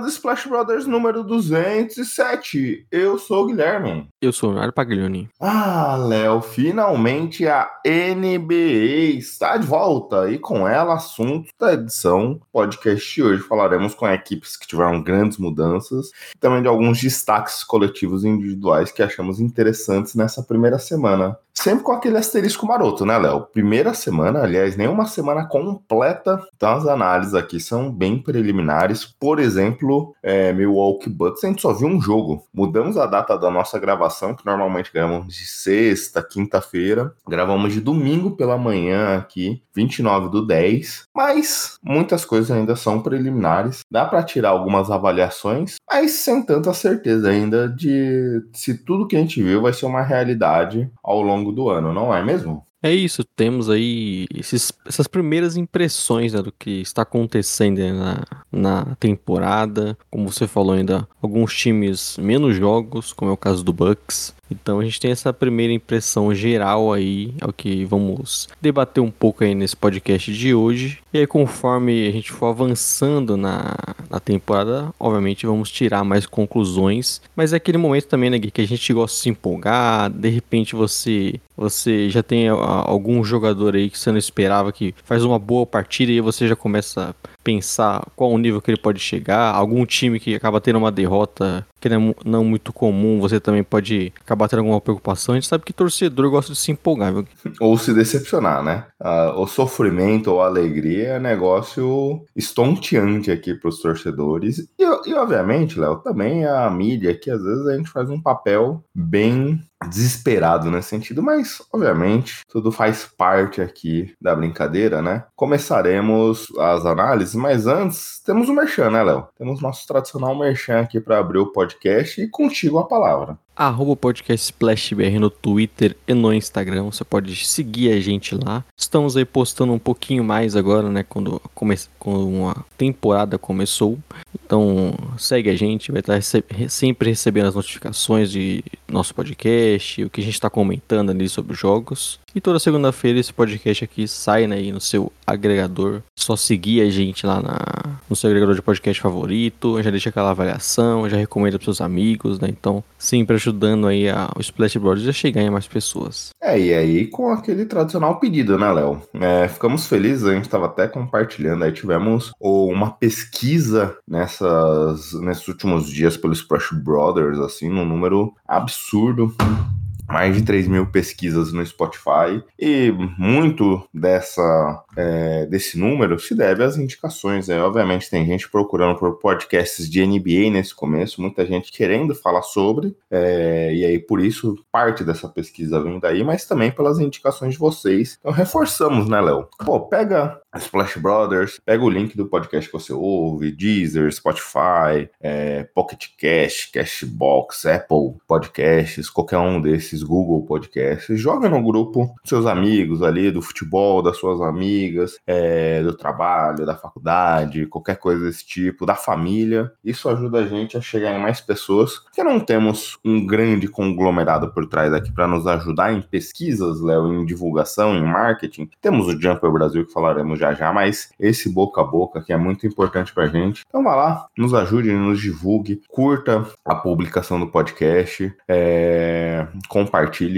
Começando Splash Brothers número 207. Eu sou o Guilherme. Eu sou o Nário Paglioni. Ah, Léo, finalmente a NBA está de volta e com ela assunto da edição podcast de hoje. Falaremos com equipes que tiveram grandes mudanças e também de alguns destaques coletivos e individuais que achamos interessantes nessa primeira semana. Sempre com aquele asterisco maroto, né, Léo? Primeira semana, aliás, nenhuma semana completa. Então as análises aqui são bem preliminares. Por exemplo, é, Milwaukee Bucks, a gente só viu um jogo. Mudamos a data da nossa gravação, que normalmente gravamos de sexta, quinta-feira. Gravamos de domingo pela manhã aqui, 29 do 10. Mas muitas coisas ainda são preliminares. Dá para tirar algumas avaliações, mas sem tanta certeza ainda de se tudo que a gente viu vai ser uma realidade ao longo do ano, não é mesmo? É isso, temos aí esses, essas primeiras impressões né, do que está acontecendo né, na, na temporada. Como você falou ainda, alguns times menos jogos, como é o caso do Bucks. Então a gente tem essa primeira impressão geral aí, é o que vamos debater um pouco aí nesse podcast de hoje. E aí conforme a gente for avançando na, na temporada, obviamente vamos tirar mais conclusões. Mas é aquele momento também, né, Gui, que a gente gosta de se empolgar, de repente você você já tem algum jogador aí que você não esperava que faz uma boa partida e você já começa a pensar qual o nível que ele pode chegar, algum time que acaba tendo uma derrota que não é não muito comum, você também pode acabar tendo alguma preocupação. A gente sabe que torcedor gosta de se empolgar, viu? Ou se decepcionar, né? Ah, o sofrimento ou a alegria é negócio estonteante aqui para os torcedores. E, e obviamente, Léo, também a mídia, que às vezes a gente faz um papel bem desesperado nesse sentido, mas obviamente tudo faz parte aqui da brincadeira, né? Começaremos as análises, mas antes temos o merchan, né, Léo? Temos nosso tradicional merchan aqui para abrir o podcast e contigo a palavra. Arroba podcast SplashBR no Twitter e no Instagram. Você pode seguir a gente lá. Estamos aí postando um pouquinho mais agora, né? Quando, come... quando a temporada começou. Então segue a gente, vai estar rece... sempre recebendo as notificações de nosso podcast, o que a gente está comentando ali sobre os jogos. E toda segunda-feira esse podcast aqui sai né, aí no seu agregador. Só seguir a gente lá na, no seu agregador de podcast favorito. Já deixa aquela avaliação, já recomenda para seus amigos, né? Então, sempre ajudando aí a, o Splash Brothers a chegar em mais pessoas. É, e aí com aquele tradicional pedido, né, Léo? É, ficamos felizes, a gente estava até compartilhando aí, tivemos uma pesquisa nessas, nesses últimos dias pelo Splash Brothers, assim, num número absurdo mais de 3 mil pesquisas no Spotify e muito dessa é, desse número se deve às indicações. Né? Obviamente tem gente procurando por podcasts de NBA nesse começo, muita gente querendo falar sobre, é, e aí por isso parte dessa pesquisa vem daí, mas também pelas indicações de vocês. Então reforçamos, né, Léo? Pô, pega Splash Brothers, pega o link do podcast que você ouve, Deezer, Spotify, é, Pocket Cast, Cashbox, Apple Podcasts, qualquer um desses, Google Podcasts, joga no grupo seus amigos ali do futebol, das suas amigas, é, do trabalho, da faculdade, qualquer coisa desse tipo, da família. Isso ajuda a gente a chegar em mais pessoas, porque não temos um grande conglomerado por trás aqui para nos ajudar em pesquisas, Léo, em divulgação, em marketing. Temos o Jumper Brasil que falaremos já já, mas esse boca a boca que é muito importante pra gente. Então vá lá, nos ajude, nos divulgue, curta a publicação do podcast, é, compartilhe,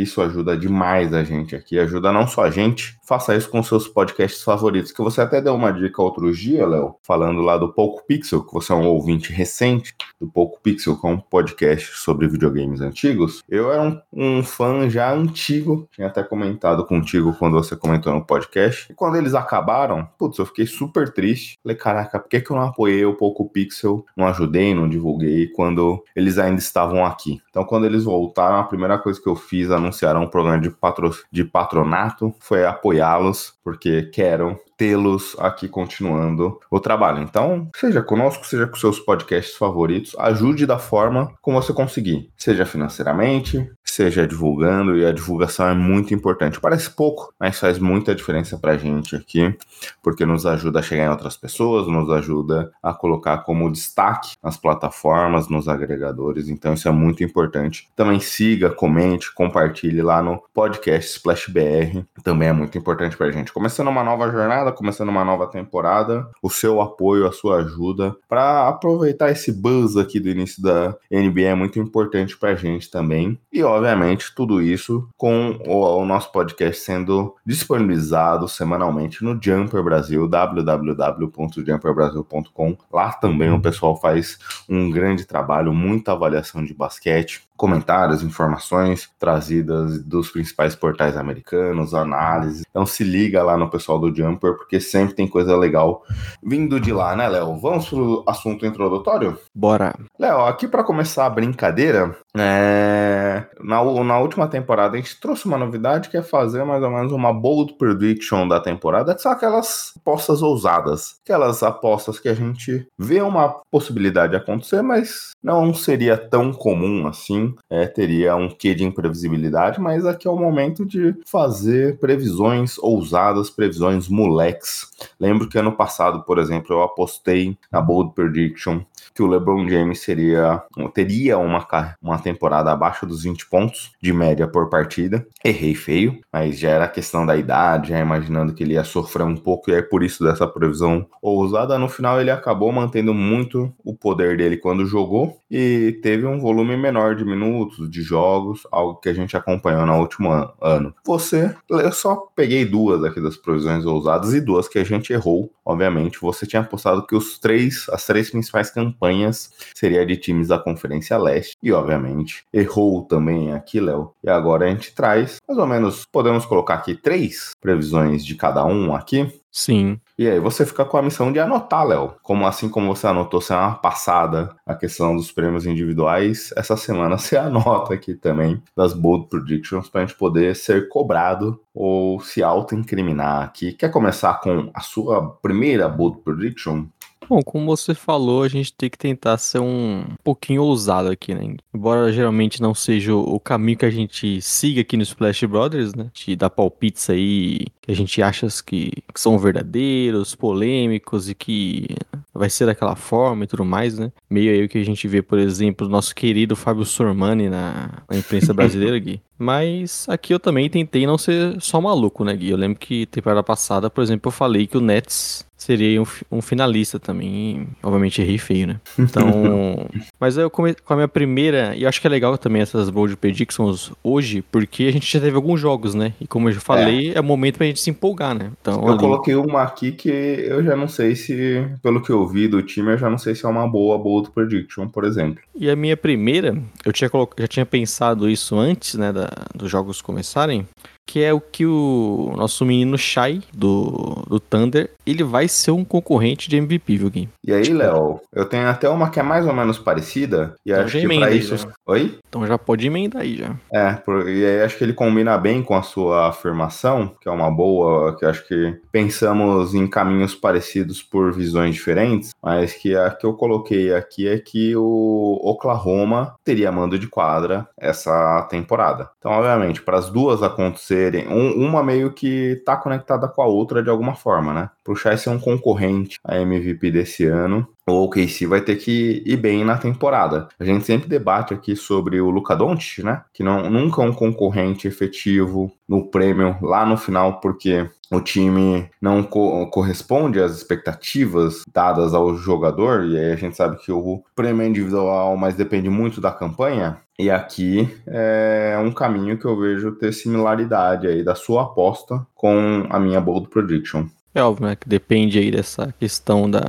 isso ajuda demais a gente aqui, ajuda não só a gente, faça isso com seus podcasts favoritos, que você até deu uma dica outro dia, Léo, falando lá do Poco Pixel, que você é um ouvinte recente do Poco Pixel, que é um podcast sobre videogames antigos. Eu era um, um fã já antigo, tinha até comentado contigo quando você comentou no podcast, e quando eles acabaram, putz, eu fiquei super triste. Falei, caraca, por que, que eu não apoiei o Poco Pixel, não ajudei, não divulguei quando eles ainda estavam aqui? Então, quando eles voltaram, a primeira coisa que eu fiz, anunciaram um programa de, patro, de patronato, foi apoiá-los, porque quero tê-los aqui continuando o trabalho. Então, seja conosco, seja com seus podcasts favoritos, ajude da forma como você conseguir, seja financeiramente, seja divulgando, e a divulgação é muito importante. Parece pouco, mas faz muita diferença pra gente aqui, porque nos ajuda a chegar em outras pessoas, nos ajuda a colocar como destaque nas plataformas, nos agregadores, então isso é muito importante. Também siga, comente, compartilhe lá no podcast Splash BR, também é muito importante pra gente. Começando uma nova jornada, começando uma nova temporada, o seu apoio, a sua ajuda para aproveitar esse buzz aqui do início da NBA é muito importante pra gente também. E obviamente tudo isso com o, o nosso podcast sendo disponibilizado semanalmente no Jumper Brasil, www.jumperbrasil.com. Lá também o pessoal faz um grande trabalho, muita avaliação de basquete, comentários, informações trazidas dos principais portais americanos, análises. Então se liga lá no pessoal do Jumper, porque sempre tem coisa legal vindo de lá, né, Léo? Vamos pro assunto introdutório? Bora. Léo, aqui para começar a brincadeira, é... na, na última temporada a gente trouxe uma novidade que é fazer mais ou menos uma bold prediction da temporada, que são aquelas apostas ousadas, aquelas apostas que a gente vê uma possibilidade acontecer, mas não seria tão comum assim, é, teria um quê de imprevisibilidade, mas aqui é o momento de fazer previsões ousadas, previsões moleques. Lembro que ano passado, por exemplo, eu apostei na bold prediction que o LeBron James seria, teria uma, uma temporada abaixo dos 20 pontos de média por partida. Errei feio, mas já era questão da idade, já imaginando que ele ia sofrer um pouco, e é por isso dessa previsão ousada. No final, ele acabou mantendo muito o poder dele quando jogou e teve um volume menor de minutos, de jogos, algo que a gente acompanhou no último ano. Você, eu só peguei duas aqui das previsões ousadas e duas que a gente errou. Obviamente, você tinha apostado que os três, as três principais campanhas seria de times da Conferência Leste e, obviamente, errou também aqui, Léo. E agora a gente traz mais ou menos, podemos colocar aqui três previsões de cada um aqui. Sim. E aí você fica com a missão de anotar, Léo. Como assim como você anotou semana passada a questão dos prêmios individuais, essa semana você anota aqui também das bold predictions para a gente poder ser cobrado ou se auto-incriminar aqui. Quer começar com a sua primeira bold prediction? Bom, como você falou, a gente tem que tentar ser um pouquinho ousado aqui, né? Embora geralmente não seja o caminho que a gente siga aqui no Splash Brothers, né? De dar palpites aí que a gente acha que, que são verdadeiros, polêmicos e que vai ser daquela forma e tudo mais, né? Meio aí o que a gente vê, por exemplo, o nosso querido Fábio Sormani na, na imprensa brasileira, Gui. Mas aqui eu também tentei não ser só maluco, né, Gui? Eu lembro que temporada passada, por exemplo, eu falei que o Nets seria um, um finalista também. Obviamente errei feio, né? Então. mas eu come, com a minha primeira. E eu acho que é legal também essas bold predictions hoje, porque a gente já teve alguns jogos, né? E como eu já falei, é, é o momento pra gente se empolgar, né? Então, eu ali... coloquei uma aqui que eu já não sei se, pelo que eu vi do time, eu já não sei se é uma boa bold prediction, por exemplo. E a minha primeira, eu tinha colo... já tinha pensado isso antes, né, da, dos jogos começarem, que é o que o nosso menino Shai do, do Thunder, ele vai ser um concorrente de MVP, viu, Gui? E aí, Léo, eu tenho até uma que é mais ou menos parecida, e então acho que pra isso... Já. Oi? Então já pode emendar aí, já. É, por... e aí acho que ele combina bem com a sua afirmação, que é uma boa, que acho que pensamos em caminhos parecidos por visões diferentes, mas que a que eu coloquei aqui é que o Oklahoma teria mando de quadra essa temporada. Então, obviamente, para as duas acontecer serem. Um, uma meio que tá conectada com a outra de alguma forma, né? Pro Shai ser um concorrente a MVP desse ano, o OKC vai ter que ir bem na temporada. A gente sempre debate aqui sobre o Luka Doncic, né? Que não, nunca é um concorrente efetivo no prêmio lá no final, porque o time não co corresponde às expectativas dadas ao jogador, e aí a gente sabe que o prêmio é individual, mas depende muito da campanha. E aqui é um caminho que eu vejo ter similaridade aí da sua aposta com a minha bold prediction. É óbvio, né? Que depende aí dessa questão da,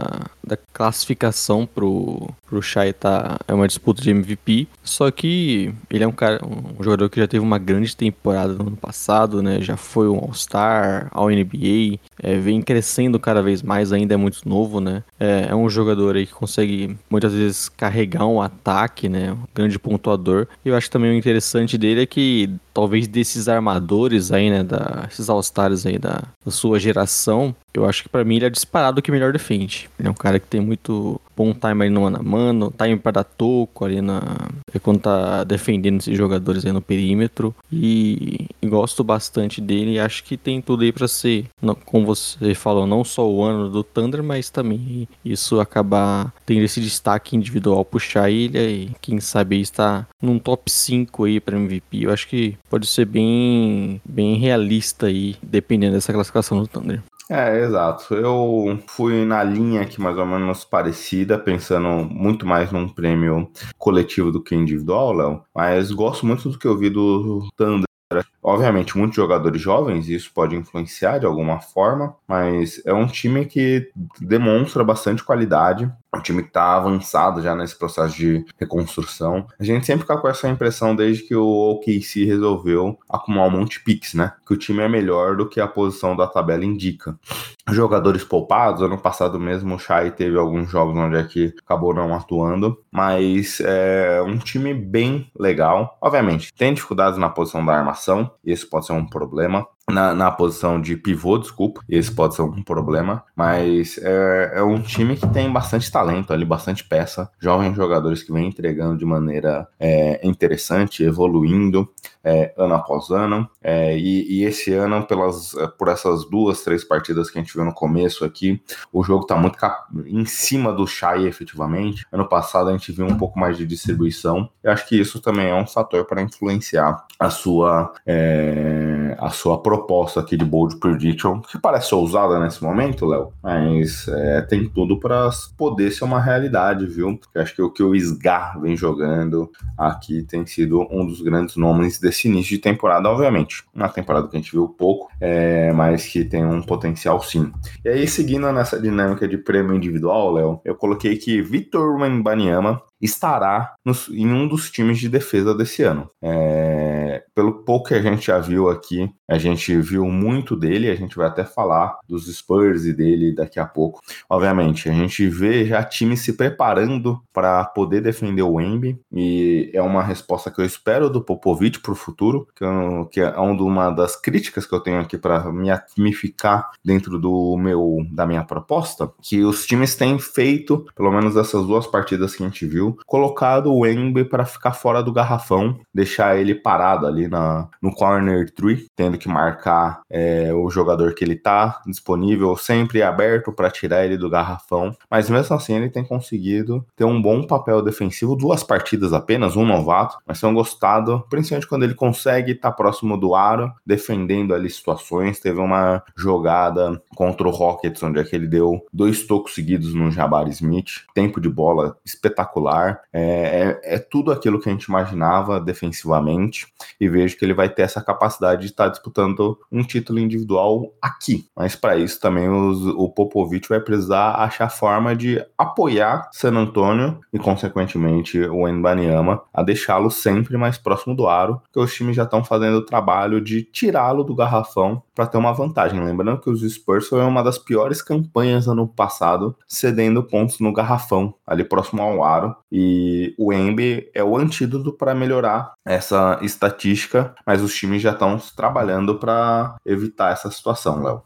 da classificação pro, pro Shai tá, é uma disputa de MVP. Só que ele é um cara, um jogador que já teve uma grande temporada no ano passado, né? Já foi um All-Star, All-NBA, é, vem crescendo cada vez mais, ainda é muito novo, né? É, é, um jogador aí que consegue muitas vezes carregar um ataque, né? Um grande pontuador. E eu acho também o interessante dele é que talvez desses armadores aí, né, da, esses All-Stars aí da, da, sua geração, eu acho que para mim ele é disparado que melhor defende. Ele é um cara que tem muito bom time aí no mano a mano, time para dar toco ali na é quando tá defendendo esses jogadores aí no perímetro e, gosto bastante dele acho que tem tudo aí para ser, como você falou, não só o ano do Thunder, mas também isso acabar tendo esse destaque individual puxar ele e quem sabe está num top 5 aí para MVP. Eu acho que pode ser bem, bem realista aí, dependendo dessa classificação do Thunder. É, exato. Eu fui na linha aqui mais ou menos parecida, pensando muito mais num prêmio coletivo do que individual, Léo. Mas gosto muito do que eu vi do Thunder Obviamente, muitos jogadores jovens, isso pode influenciar de alguma forma, mas é um time que demonstra bastante qualidade, um time que está avançado já nesse processo de reconstrução. A gente sempre fica com essa impressão desde que o OKC resolveu acumular um monte de picks, né? Que o time é melhor do que a posição da tabela indica. Jogadores poupados, ano passado mesmo o Shai teve alguns jogos onde é que acabou não atuando, mas é um time bem legal. Obviamente, tem dificuldades na posição da armação, isso pode ser um problema. Na, na posição de pivô, desculpa, esse pode ser um problema, mas é, é, um time que tem bastante talento ali, bastante peça, jovens jogadores que vem entregando de maneira é, interessante, evoluindo é, ano após ano, é, e, e, esse ano, pelas, é, por essas duas, três partidas que a gente viu no começo aqui, o jogo tá muito em cima do Shai efetivamente, ano passado a gente viu um pouco mais de distribuição, eu acho que isso também é um fator para influenciar a sua, é, a sua proposta aqui de bold prediction, que parece ousada nesse momento, Léo, mas é, tem tudo para poder ser uma realidade, viu? Eu acho que o que o Sgar vem jogando aqui tem sido um dos grandes nomes desse início de temporada, obviamente. Uma temporada que a gente viu pouco, é, mas que tem um potencial sim. E aí, seguindo nessa dinâmica de prêmio individual, Léo, eu coloquei que Vitor Wembanyama estará nos, em um dos times de defesa desse ano. É, pelo pouco que a gente já viu aqui, a gente viu muito dele, a gente vai até falar dos Spurs e dele daqui a pouco. Obviamente, a gente vê já times se preparando para poder defender o Embi e é uma resposta que eu espero do Popovich para o futuro, que, eu, que, é uma das críticas que eu tenho aqui para me, me ficar dentro do meu da minha proposta, que os times têm feito, pelo menos essas duas partidas que a gente viu, colocado o Embi para ficar fora do garrafão, deixar ele parado ali na, no corner tree, tendo que marcar é, o jogador que ele tá disponível, sempre aberto para tirar ele do garrafão. Mas mesmo assim, ele tem conseguido ter um bom papel defensivo, duas partidas apenas, um novato, mas tenho gostado, principalmente quando ele consegue estar tá próximo do aro, defendendo ali situações. Teve uma jogada contra o Rockets, onde é que ele deu dois tocos seguidos no Jabari Smith, tempo de bola espetacular é, é, é, tudo aquilo que a gente imaginava defensivamente e vejo que ele vai ter essa capacidade de estar disputando um título individual aqui. Mas para isso também os, o Popovich vai precisar achar forma de apoiar San Antonio e, consequentemente, o Embanyama a deixá-lo sempre mais próximo do aro, que os times já estão fazendo o trabalho de tirá-lo do garrafão para ter uma vantagem. Lembrando que os Spurs foi uma das piores campanhas ano passado, cedendo pontos no garrafão, ali próximo ao aro, e o Embi é o antídoto para melhorar essa estatística, mas os times já estão trabalhando para evitar essa situação, Léo.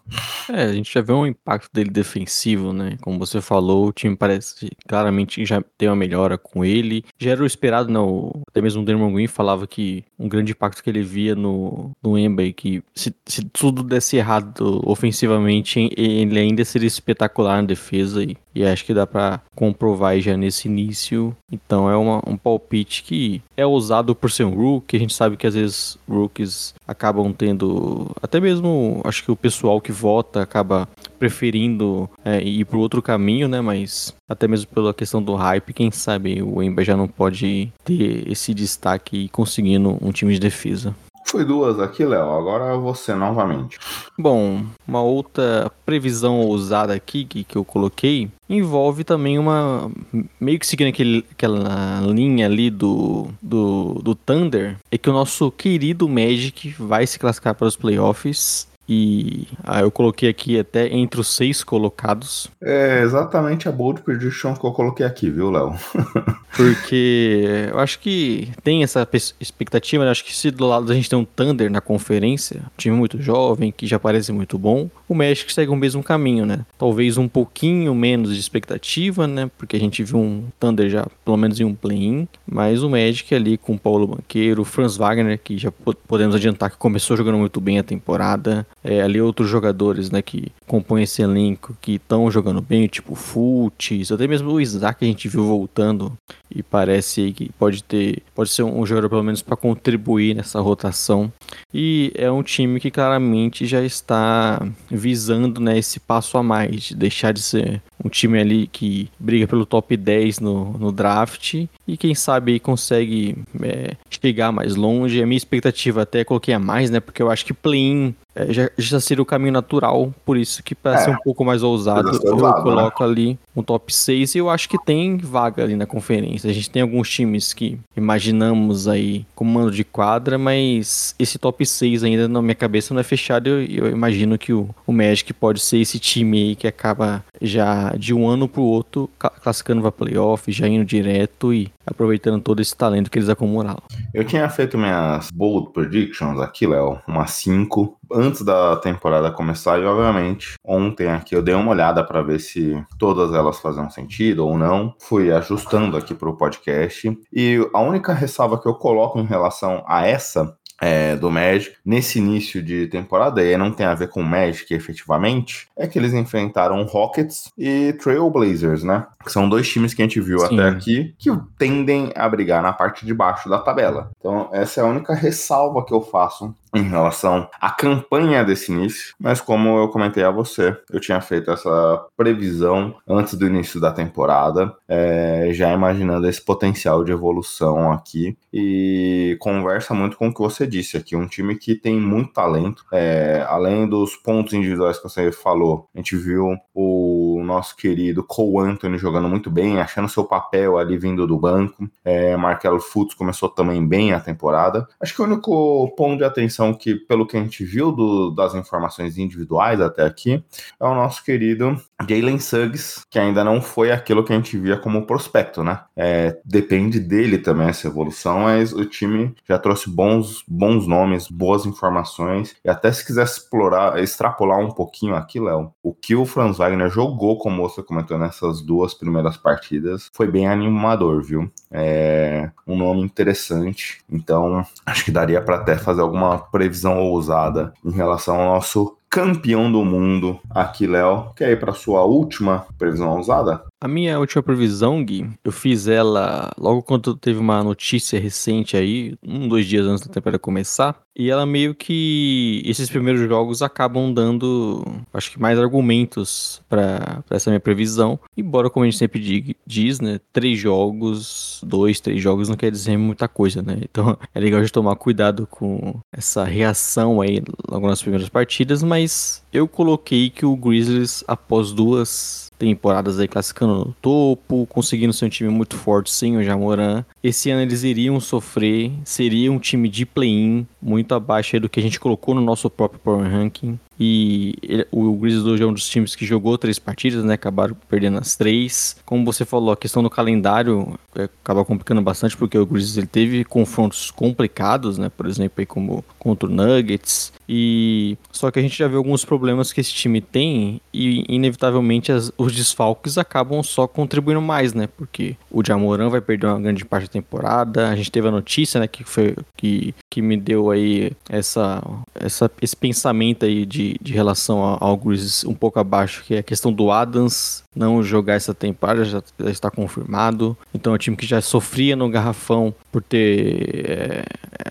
É, a gente já vê um impacto dele defensivo, né? Como você falou, o time parece claramente já tem uma melhora com ele. Já era o esperado, não. Até mesmo o Dermon Green falava que um grande impacto que ele via no, no Embi, que se, se tudo desse errado ofensivamente, ele ainda seria espetacular na defesa e, e acho que dá para comprovar já nesse início então é uma, um palpite que é ousado por ser um rookie. A gente sabe que às vezes rookies acabam tendo. Até mesmo acho que o pessoal que vota acaba preferindo é, ir para outro caminho, né? Mas até mesmo pela questão do hype, quem sabe o Emba já não pode ter esse destaque conseguindo um time de defesa. Foi duas aqui, Léo. Agora você novamente. Bom, uma outra previsão ousada aqui que, que eu coloquei envolve também uma. meio que seguindo aquele, aquela linha ali do, do, do Thunder, é que o nosso querido Magic vai se classificar para os playoffs. E ah, eu coloquei aqui até entre os seis colocados. É exatamente a bold prediction que eu coloquei aqui, viu, Léo? Porque eu acho que tem essa expectativa, né? Acho que se do lado a gente tem um Thunder na conferência, um time muito jovem, que já parece muito bom, o Magic segue o mesmo caminho, né? Talvez um pouquinho menos de expectativa, né? Porque a gente viu um Thunder já, pelo menos em um play-in, mas o Magic ali com o Paulo Banqueiro, o Franz Wagner, que já podemos adiantar que começou jogando muito bem a temporada, é, ali outros jogadores, né, que compõem esse elenco, que estão jogando bem, tipo Fultz, até mesmo o Isaac a gente viu voltando e parece que pode ter, pode ser um jogador pelo menos para contribuir nessa rotação. E é um time que claramente já está visando, né, esse passo a mais, de deixar de ser um time ali que briga pelo top 10 no, no draft e quem sabe consegue é, chegar mais longe. A minha expectativa até coloquei a mais, né? Porque eu acho que play-in é, já, já, seria o caminho natural, por isso que para é, ser um pouco mais ousado, eu coloco né? ali um top 6 e eu acho que tem vaga ali na conferência. A gente tem alguns times que imaginamos aí como mando de quadra, mas esse top 6 ainda na minha cabeça não é fechado. Eu, eu, imagino que o, o Magic pode ser esse time aí que acaba já de um ano pro outro classificando para playoff, já indo direto e aproveitando todo esse talento que eles acumularam. Eu tinha feito minhas bold predictions aqui, Léo, umas 5 antes da temporada começar e obviamente ontem aqui eu dei uma olhada para ver se todas elas faziam sentido ou não. Fui ajustando aqui para o podcast e a única ressalva que eu coloco em relação a essa é, do Magic nesse início de temporada, e não tem a ver com o Magic efetivamente, é que eles enfrentaram Rockets e Trailblazers, né? Que são dois times que a gente viu Sim. até aqui que tendem a brigar na parte de baixo da tabela. Então, essa é a única ressalva que eu faço em relação à campanha desse início, mas como eu comentei a você, eu tinha feito essa previsão antes do início da temporada, é, já imaginando esse potencial de evolução aqui e conversa muito com o que você disse aqui, um time que tem muito talento, é, além dos pontos individuais que você falou, a gente viu o nosso querido Cole Anthony jogando muito bem, achando seu papel ali vindo do banco, é, Markel Fultz começou também bem a temporada, acho que o único ponto de atenção atenção que, pelo que a gente viu do, das informações individuais até aqui, é o nosso querido Jalen Suggs, que ainda não foi aquilo que a gente via como prospecto, né? É, depende dele também essa evolução, mas o time já trouxe bons, bons nomes, boas informações, e até se quiser explorar, extrapolar um pouquinho aqui, Léo, o que o Franz Wagner jogou, como você comentou nessas duas primeiras partidas, foi bem animador, viu? É um nome interessante, então acho que daria para até fazer alguma previsão ousada em relação ao nosso campeão do mundo aqui, Léo. Quer ir para sua última previsão ousada? A minha última previsão, Gui, eu fiz ela logo quando teve uma notícia recente aí, um, dois dias antes da temporada começar, e ela meio que. Esses primeiros jogos acabam dando, acho que mais argumentos para essa minha previsão. Embora, como a gente sempre diz, né? Três jogos, dois, três jogos não quer dizer muita coisa, né? Então é legal de tomar cuidado com essa reação aí logo nas primeiras partidas, mas eu coloquei que o Grizzlies, após duas temporadas aí classificando no topo, conseguindo ser um time muito forte sem o Jamoran. Esse ano eles iriam sofrer, seria um time de play-in, muito abaixo do que a gente colocou no nosso próprio Power Ranking. E ele, o Grizzlies hoje é um dos times que jogou três partidas, né? Acabaram perdendo as três. Como você falou, a questão do calendário é, acaba complicando bastante, porque o Grizzlies ele teve confrontos complicados, né? Por exemplo, aí como contra o Nuggets. E só que a gente já viu alguns problemas que esse time tem e inevitavelmente as, os desfalques acabam só contribuindo mais, né? Porque o Jamoran vai perder uma grande parte da temporada. A gente teve a notícia, né, que foi que, que me deu aí essa, essa esse pensamento aí de, de relação ao Grizzlies um pouco abaixo, que é a questão do Adams não jogar essa temporada, já, já está confirmado. Então é um time que já sofria no garrafão por ter é,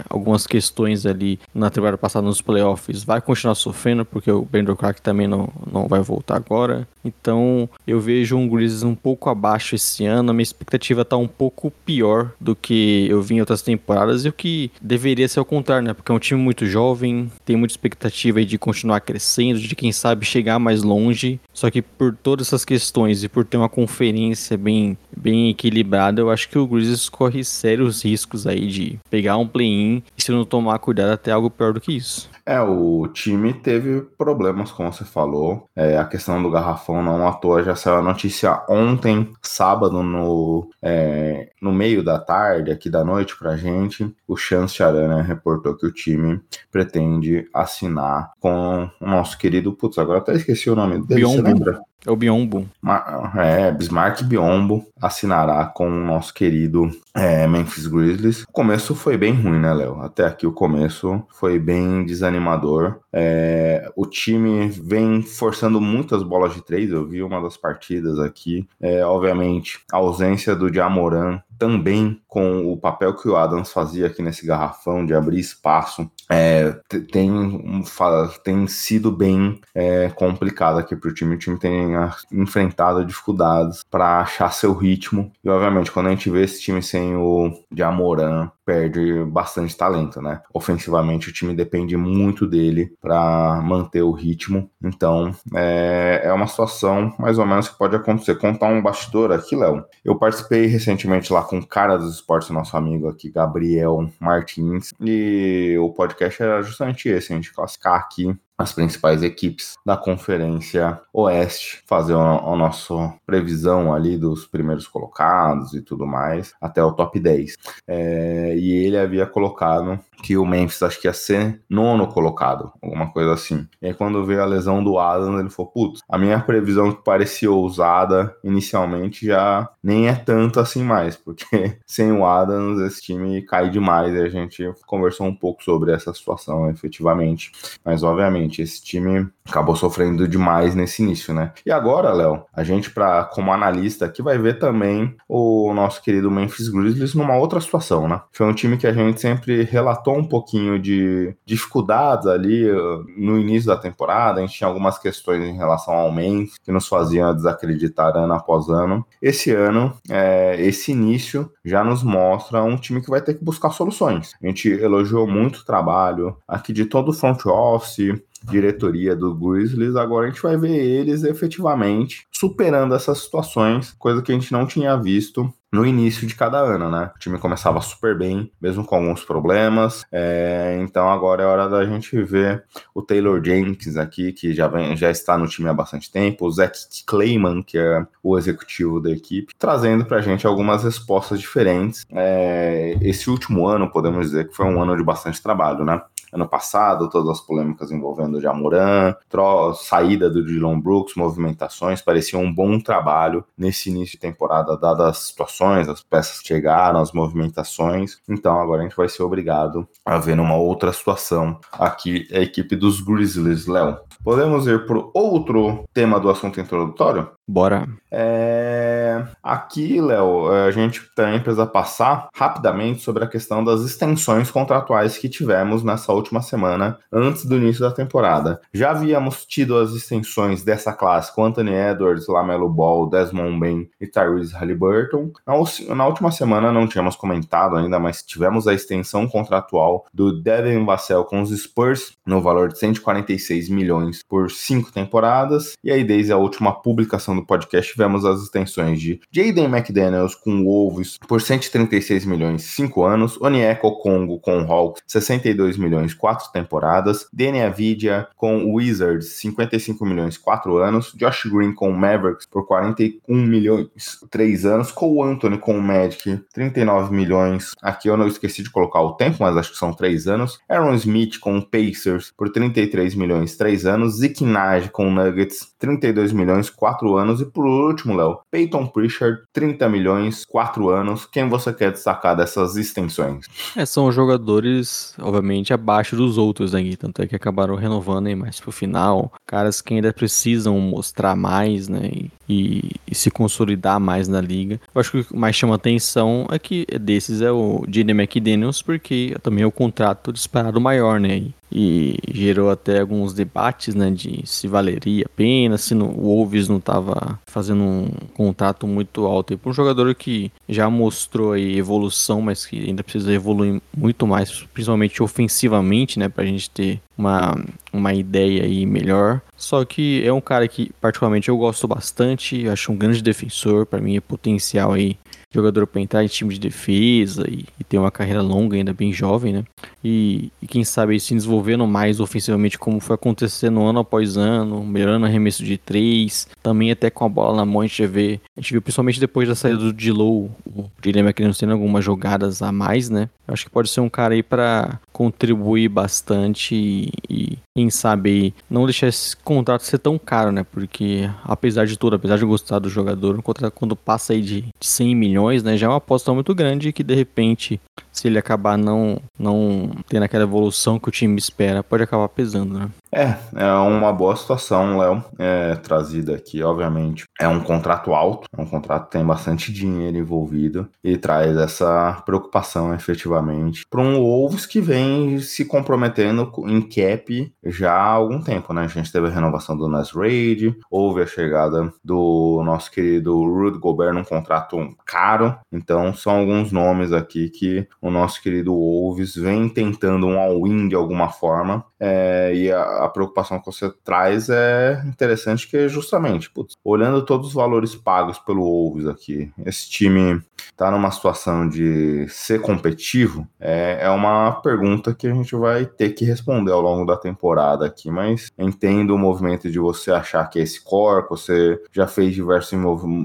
algumas questões ali na temporada passada nos playoffs, vai continuar sofrendo, porque o Brandon Clark também não, não vai voltar agora. Então eu vejo um Grizzlies um pouco abaixo esse ano. A minha expectativa tá um pouco pior do que eu vi em outras temporadas e o que deveria ser o contrário, né? Porque é um time muito jovem, tem muita expectativa de continuar crescendo, de quem sabe chegar mais longe. Só que por todas essas questões e por ter uma conferência bem, bem equilibrada, eu acho que o Grizzlies corre sérios riscos aí de pegar um play-in e se não tomar cuidado até algo pior do que isso. É, o time teve problemas, como você falou. É, a questão do garrafão não à toa já saiu a notícia ontem, sábado, no, é, no meio da tarde, aqui da noite pra gente. O Chance Arana reportou que o time pretende assinar com o nosso querido. Putz, agora até esqueci o nome dele, Biombo. você lembra? É o Biombo. É, Bismarck Biombo assinará com o nosso querido é, Memphis Grizzlies. O começo foi bem ruim, né, Léo? Até aqui o começo foi bem desanimador. É, o time vem forçando muitas bolas de três. Eu vi uma das partidas aqui. É, obviamente, a ausência do Jamoran também com o papel que o Adams fazia aqui nesse garrafão de abrir espaço é, tem, tem sido bem é, complicado aqui para o time. O time tem enfrentado dificuldades para achar seu ritmo. E obviamente, quando a gente vê esse time sem o Jamoran, perde bastante talento, né? Ofensivamente, o time depende muito dele para manter o ritmo. Então, é, é uma situação mais ou menos que pode acontecer. Contar um bastidor aqui, Léo. Eu participei recentemente lá com o cara dos esportes, nosso amigo aqui, Gabriel Martins, e o podcast era justamente esse, a gente classificar aqui as principais equipes da Conferência Oeste, fazer a, nossa previsão ali dos primeiros colocados e tudo mais, até o top 10. É, e ele havia colocado que o Memphis acho que ia ser nono colocado, alguma coisa assim. E aí quando veio a lesão do Adams, ele falou, putz, a minha previsão que parecia ousada inicialmente já nem é tanto assim mais, porque sem o Adams esse time cai demais e a gente conversou um pouco sobre essa situação efetivamente. Mas obviamente esse time acabou sofrendo demais nesse início, né? E agora, Léo, a gente para como analista aqui vai ver também o nosso querido Memphis Grizzlies numa outra situação, né? Foi um time que a gente sempre relatou um pouquinho de dificuldades ali uh, no início da temporada, a gente tinha algumas questões em relação ao Memphis que nos faziam desacreditar ano após ano. Esse ano, é, esse início já nos mostra um time que vai ter que buscar soluções. A gente elogiou muito o trabalho aqui de todo o front office, diretoria do Grizzlies, agora a gente vai ver eles efetivamente superando essas situações, coisa que a gente não tinha visto no início de cada ano, né? O time começava super bem, mesmo com alguns problemas. É, então agora é hora da gente ver o Taylor Jenkins aqui, que já, vem, já está no time há bastante tempo, o Zach Clayman, que é o executivo da equipe, trazendo pra gente algumas respostas diferentes. É, esse último ano, podemos dizer que foi um ano de bastante trabalho, né? Ano passado, todas as polêmicas envolvendo o Jamoran, saída do Dylan Brooks, movimentações, parecia um bom trabalho nesse início de temporada, dadas as situações, as peças chegaram, as movimentações. Então agora a gente vai ser obrigado a ver numa outra situação aqui a equipe dos Grizzlies, Léo. Podemos ir para outro tema do assunto introdutório? Bora. É... Aqui, Léo, a gente também precisa passar rapidamente sobre a questão das extensões contratuais que tivemos nessa última semana, antes do início da temporada. Já havíamos tido as extensões dessa classe com Anthony Edwards, Lamelo Ball, Desmond Bain e Tyrese Halliburton. Na, na última semana não tínhamos comentado ainda, mas tivemos a extensão contratual do Devin Vassell com os Spurs no valor de 146 milhões por cinco temporadas. E aí, desde a última publicação do podcast, tivemos as extensões de Jaden McDaniels com Wolves por 136 milhões, 5 anos, Onieko Congo com Hawks, 62 milhões, 4 temporadas, Danny Avidia com Wizards, 55 milhões, 4 anos, Josh Green com Mavericks por 41 milhões, 3 anos, Cole Anthony com Magic, 39 milhões, aqui eu não esqueci de colocar o tempo, mas acho que são 3 anos, Aaron Smith com Pacers por 33 milhões, 3 anos, Zeke Nage com Nuggets, 32 milhões, 4 anos, anos. E por último, Léo, Peyton Pritchard, 30 milhões, 4 anos. Quem você quer destacar dessas extensões? É, são jogadores, obviamente, abaixo dos outros aí, tanto é que acabaram renovando aí mais pro final. Caras que ainda precisam mostrar mais, né? E e, e, se consolidar mais na liga. Eu acho que o que mais chama atenção é que desses é o J.D. McDaniels, porque também é o contrato disparado maior, né? e gerou até alguns debates, né, de se valeria a pena, se o Wolves não estava fazendo um contrato muito alto e para um jogador que já mostrou aí evolução, mas que ainda precisa evoluir muito mais, principalmente ofensivamente, né, para a gente ter uma, uma ideia aí melhor. Só que é um cara que particularmente eu gosto bastante, acho um grande defensor, para mim é potencial aí jogador para entrar em time de defesa e, e, ter uma carreira longa, ainda bem jovem, né? E, e, quem sabe se desenvolvendo mais ofensivamente, como foi acontecendo ano após ano, melhorando arremesso de três, também até com a bola na mão a gente vê, a gente viu principalmente depois da saída do Dilow, o Dilema querendo tendo algumas jogadas a mais, né? Eu acho que pode ser um cara aí para contribuir bastante e, e, quem sabe não deixar esse contrato ser tão caro, né? Porque apesar de tudo, apesar de gostar do jogador, um contrato quando passa aí de 100 milhões, né, já é uma aposta muito grande que de repente, se ele acabar não não tendo aquela evolução que o time espera, pode acabar pesando, né? É, é uma boa situação, Léo, é, trazida aqui, obviamente. É um contrato alto, é um contrato que tem bastante dinheiro envolvido e traz essa preocupação efetivamente para um Wolves que vem se comprometendo em cap já há algum tempo, né? A gente teve a renovação do Nas Raid, houve a chegada do nosso querido Rudy Gobert num contrato caro, então são alguns nomes aqui que o nosso querido Wolves vem tentando um all-in de alguma forma é, e a, a, preocupação que você traz é interessante, que é justamente, putz, olhando todos os valores pagos pelo Wolves aqui, esse time tá numa situação de ser competitivo, é, é uma pergunta que a gente vai ter que responder ao longo da temporada aqui, mas entendo o movimento de você achar que é esse core, você já fez diversas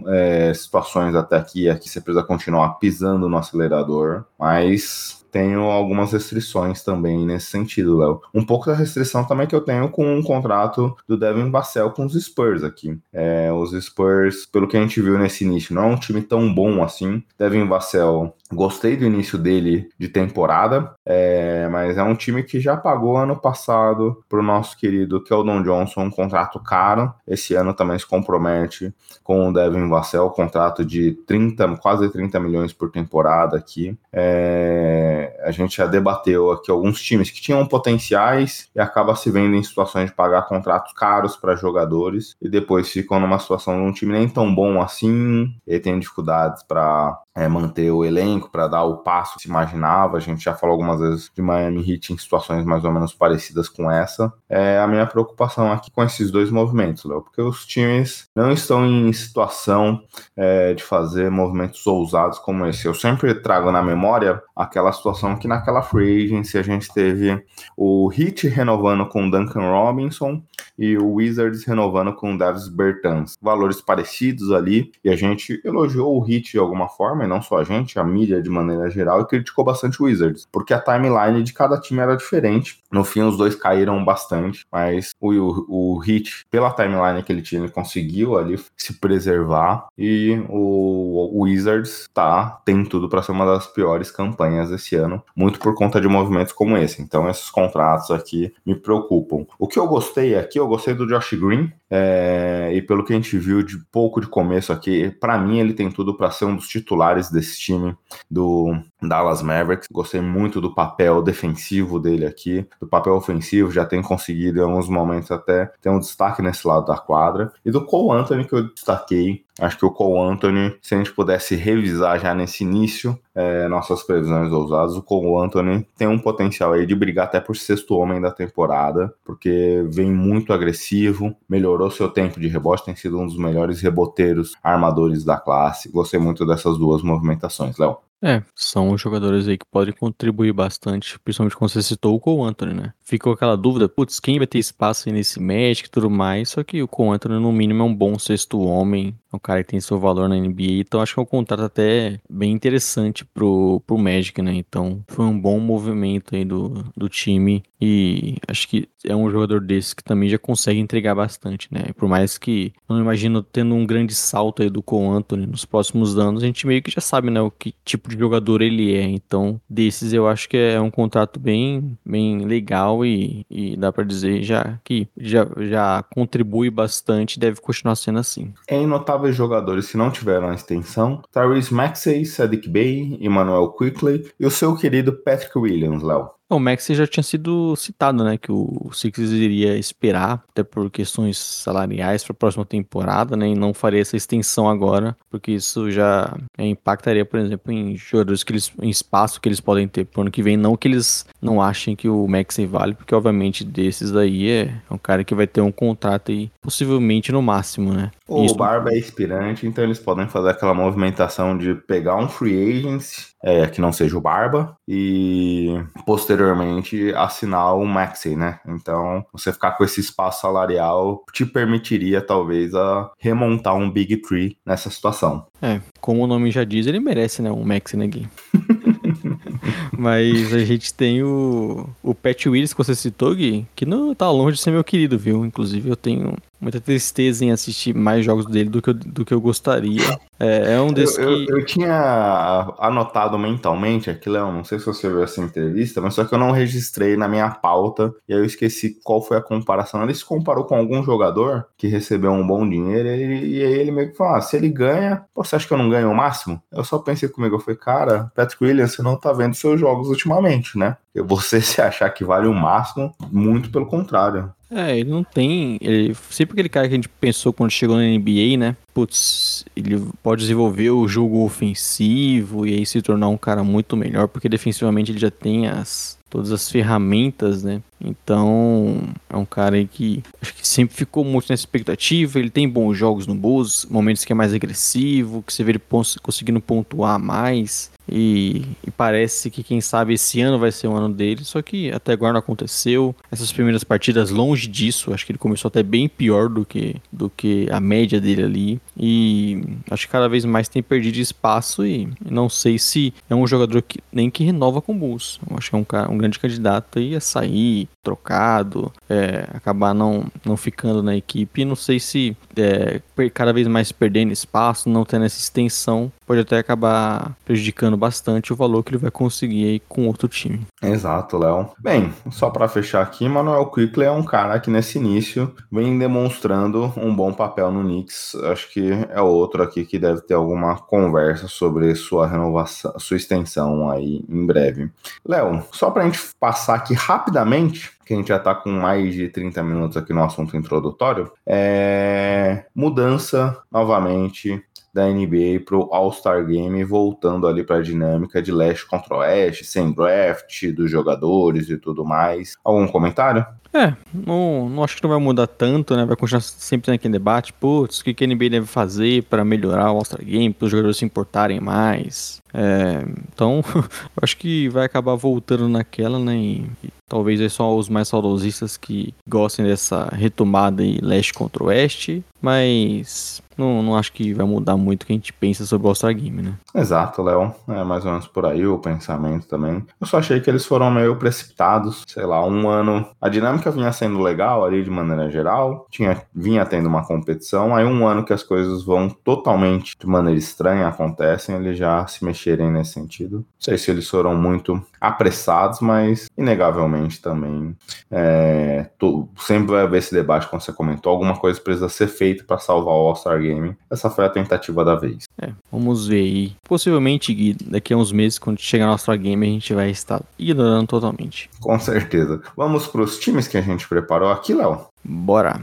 é, situações até aqui, aqui você precisa continuar pisando no acelerador, mas tenho algumas restrições também nesse sentido, Léo. Um pouco da restrição também que eu tenho com um contrato do Devin Vassell com os Spurs aqui. É, os Spurs, pelo que a gente viu nesse início, não é um time tão bom assim. Devin Vassell Gostei do início dele de temporada, é, mas é um time que já pagou ano passado para o nosso querido Keldon Johnson um contrato caro. Esse ano também se compromete com o Devin Vassell, contrato de 30, quase 30 milhões por temporada aqui. É, a gente já debateu aqui alguns times que tinham potenciais e acaba se vendo em situações de pagar contratos caros para jogadores e depois ficam numa situação de um time nem tão bom assim e tem dificuldades para é, manter o elenco para dar o passo que se imaginava. A gente já falou algumas vezes de Miami Heat em situações mais ou menos parecidas com essa. É a minha preocupação aqui com esses dois movimentos, Léo, porque os times não estão em situação é, de fazer movimentos ousados como esse. Eu sempre trago na memória aquela situação que naquela free agency a gente teve o Heat renovando com Duncan Robinson e o Wizards renovando com Davis Bertans. Valores parecidos ali e a gente elogiou o Heat de alguma forma e não só a gente, a mídia de maneira geral, e criticou bastante o Wizards, porque a timeline de cada time era diferente. No fim, os dois caíram bastante, mas o, o, o Heat, pela timeline que ele tinha, ele conseguiu ali se preservar, e o, o Wizards tá, tem tudo para ser uma das piores campanhas esse ano, muito por conta de movimentos como esse. Então, esses contratos aqui me preocupam. O que eu gostei aqui, eu gostei do Josh Green, é, e pelo que a gente viu de pouco de começo aqui, para mim ele tem tudo para ser um dos titulares desse time do Dallas Mavericks. Gostei muito do papel defensivo dele aqui, do papel ofensivo, já tem conseguido em alguns momentos até ter um destaque nesse lado da quadra. E do Cole Anthony que eu destaquei Acho que o Cole Anthony, se a gente pudesse revisar já nesse início é, nossas previsões ousadas, o Cole Anthony tem um potencial aí de brigar até por sexto homem da temporada, porque vem muito agressivo, melhorou seu tempo de rebote, tem sido um dos melhores reboteiros armadores da classe. Gostei muito dessas duas movimentações, Léo. É, são jogadores aí que podem contribuir bastante, principalmente quando você citou o Cole Anthony, né? Ficou aquela dúvida, putz, quem vai ter espaço aí nesse Magic e tudo mais, só que o Cole Anthony no mínimo é um bom sexto homem, é um cara que tem seu valor na NBA, então acho que é um contrato até bem interessante pro, pro Magic, né? Então foi um bom movimento aí do, do time e acho que é um jogador desse que também já consegue entregar bastante, né? Por mais que não imagino tendo um grande salto aí do Cole Anthony nos próximos anos, a gente meio que já sabe, né, o que tipo de jogador ele é. Então, desses eu acho que é um contrato bem, bem legal e, e dá pra dizer já que já, já contribui bastante deve continuar sendo assim. Em notáveis jogadores que não tiveram a extensão, Tyrese Maxey, Sadiq Bey, Emmanuel Quickley e o seu querido Patrick Williams, Léo. O Max já tinha sido citado, né? Que o Sixers iria esperar, até por questões salariais, para a próxima temporada, né? E não faria essa extensão agora, porque isso já é, impactaria, por exemplo, em jogadores que eles, em espaço que eles podem ter pro ano que vem. Não que eles não achem que o Max vale, porque obviamente desses aí é, um cara que vai ter um contrato aí, possivelmente no máximo, né? O Isso- Barba é expirante, então eles podem fazer aquela movimentação de pegar um free agent, é, que não seja o Barba, e posteriormente assinar o Maxey, né? Então, você ficar com esse espaço salarial te permitiria, talvez, a remontar um Big Tree nessa situação. É, como o nome já diz, ele merece, né? Um Max, né, Gui? Mas a gente tem o, o Pat Willis que você citou, Gui, que não tá longe de ser meu querido, viu? Inclusive, eu tenho muita tristeza em assistir mais jogos dele do que eu, do que eu gostaria. É, é um desses Eu, que. eu, eu tinha anotado mentalmente aqui, Léo, não sei se você viu essa entrevista, mas só que eu não registrei na minha pauta e aí eu esqueci qual foi a comparação. Ele se comparou com algum jogador que recebeu um bom dinheiro e, ele- e aí ele meio que falou: ah, se ele ganha, pô, você acha que eu não ganho o máximo? Eu só pensei comigo, eu falei, cara, Patrick Williams, você não tá vendo seus jogos ultimamente, né? Você se achar que vale o máximo, muito pelo contrário. É, ele não tem. Ele, sempre aquele cara que a gente pensou quando chegou na NBA, né? Putz, ele pode desenvolver o jogo ofensivo e aí se tornar um cara muito melhor, porque defensivamente ele já tem as, todas as ferramentas, né? Então, é um cara aí que acho que sempre ficou muito nessa expectativa. Ele tem bons jogos no Bulls, momentos que é mais agressivo, que você vê ele conseguindo pontuar mais. E, e parece que, quem sabe, esse ano vai ser o ano dele. Só que até agora não aconteceu. Essas primeiras partidas, longe disso, acho que ele começou até bem pior do que, do que a média dele ali. E acho que cada vez mais tem perdido espaço. E não sei se é um jogador que nem que renova com o Bulls. Eu acho que é um, um grande candidato aí a sair, trocado, é, acabar não, não ficando na equipe. Não sei se é, cada vez mais perdendo espaço, não tendo essa extensão, pode até acabar prejudicando bastante o valor que ele vai conseguir aí com outro time. Exato, Léo. Bem, só pra fechar aqui, Manuel Quickley é um cara que nesse início vem demonstrando um bom papel no Knicks. Acho que é outro aqui que deve ter alguma conversa sobre sua renovação, sua extensão aí em breve. Léo, só pra gente passar aqui rapidamente, que a gente já tá com mais de 30 minutos aqui no assunto introdutório, é mudança novamente da NBA pro All-Star Game, voltando ali para a dinâmica de leste contra oeste, sem draft dos jogadores e tudo mais. Algum comentário? É, não, não acho que não vai mudar tanto, né? Vai continuar sempre naquele debate, putz, o que a NBA deve fazer para melhorar o All-Star Game, para os jogadores se importarem mais. É, então, acho que vai acabar voltando naquela, né? E, e talvez é só os mais saudosistas que gostem dessa retomada aí leste contra oeste, mas não, não acho que vai mudar muito o que a gente pensa sobre o All-Star Game, né? Exato, Léo. É mais ou menos por aí o pensamento também. Eu só achei que eles foram meio precipitados. Sei lá, um ano. A dinâmica vinha sendo legal ali de maneira geral. Tinha, vinha tendo uma competição. Aí um ano que as coisas vão totalmente de maneira estranha acontecem, eles já se mexerem nesse sentido. Não sei se eles foram muito apressados, mas inegavelmente também. É, sempre vai haver esse debate, como você comentou. Alguma coisa precisa ser feita para salvar o All-Star Game. Essa foi a tentativa da vez. É, vamos ver aí. Possivelmente, Gui, daqui a uns meses, quando chegar no All-Star Game, a gente vai estar ignorando totalmente. Com certeza. Vamos para os times que a gente preparou aqui, Léo. Bora!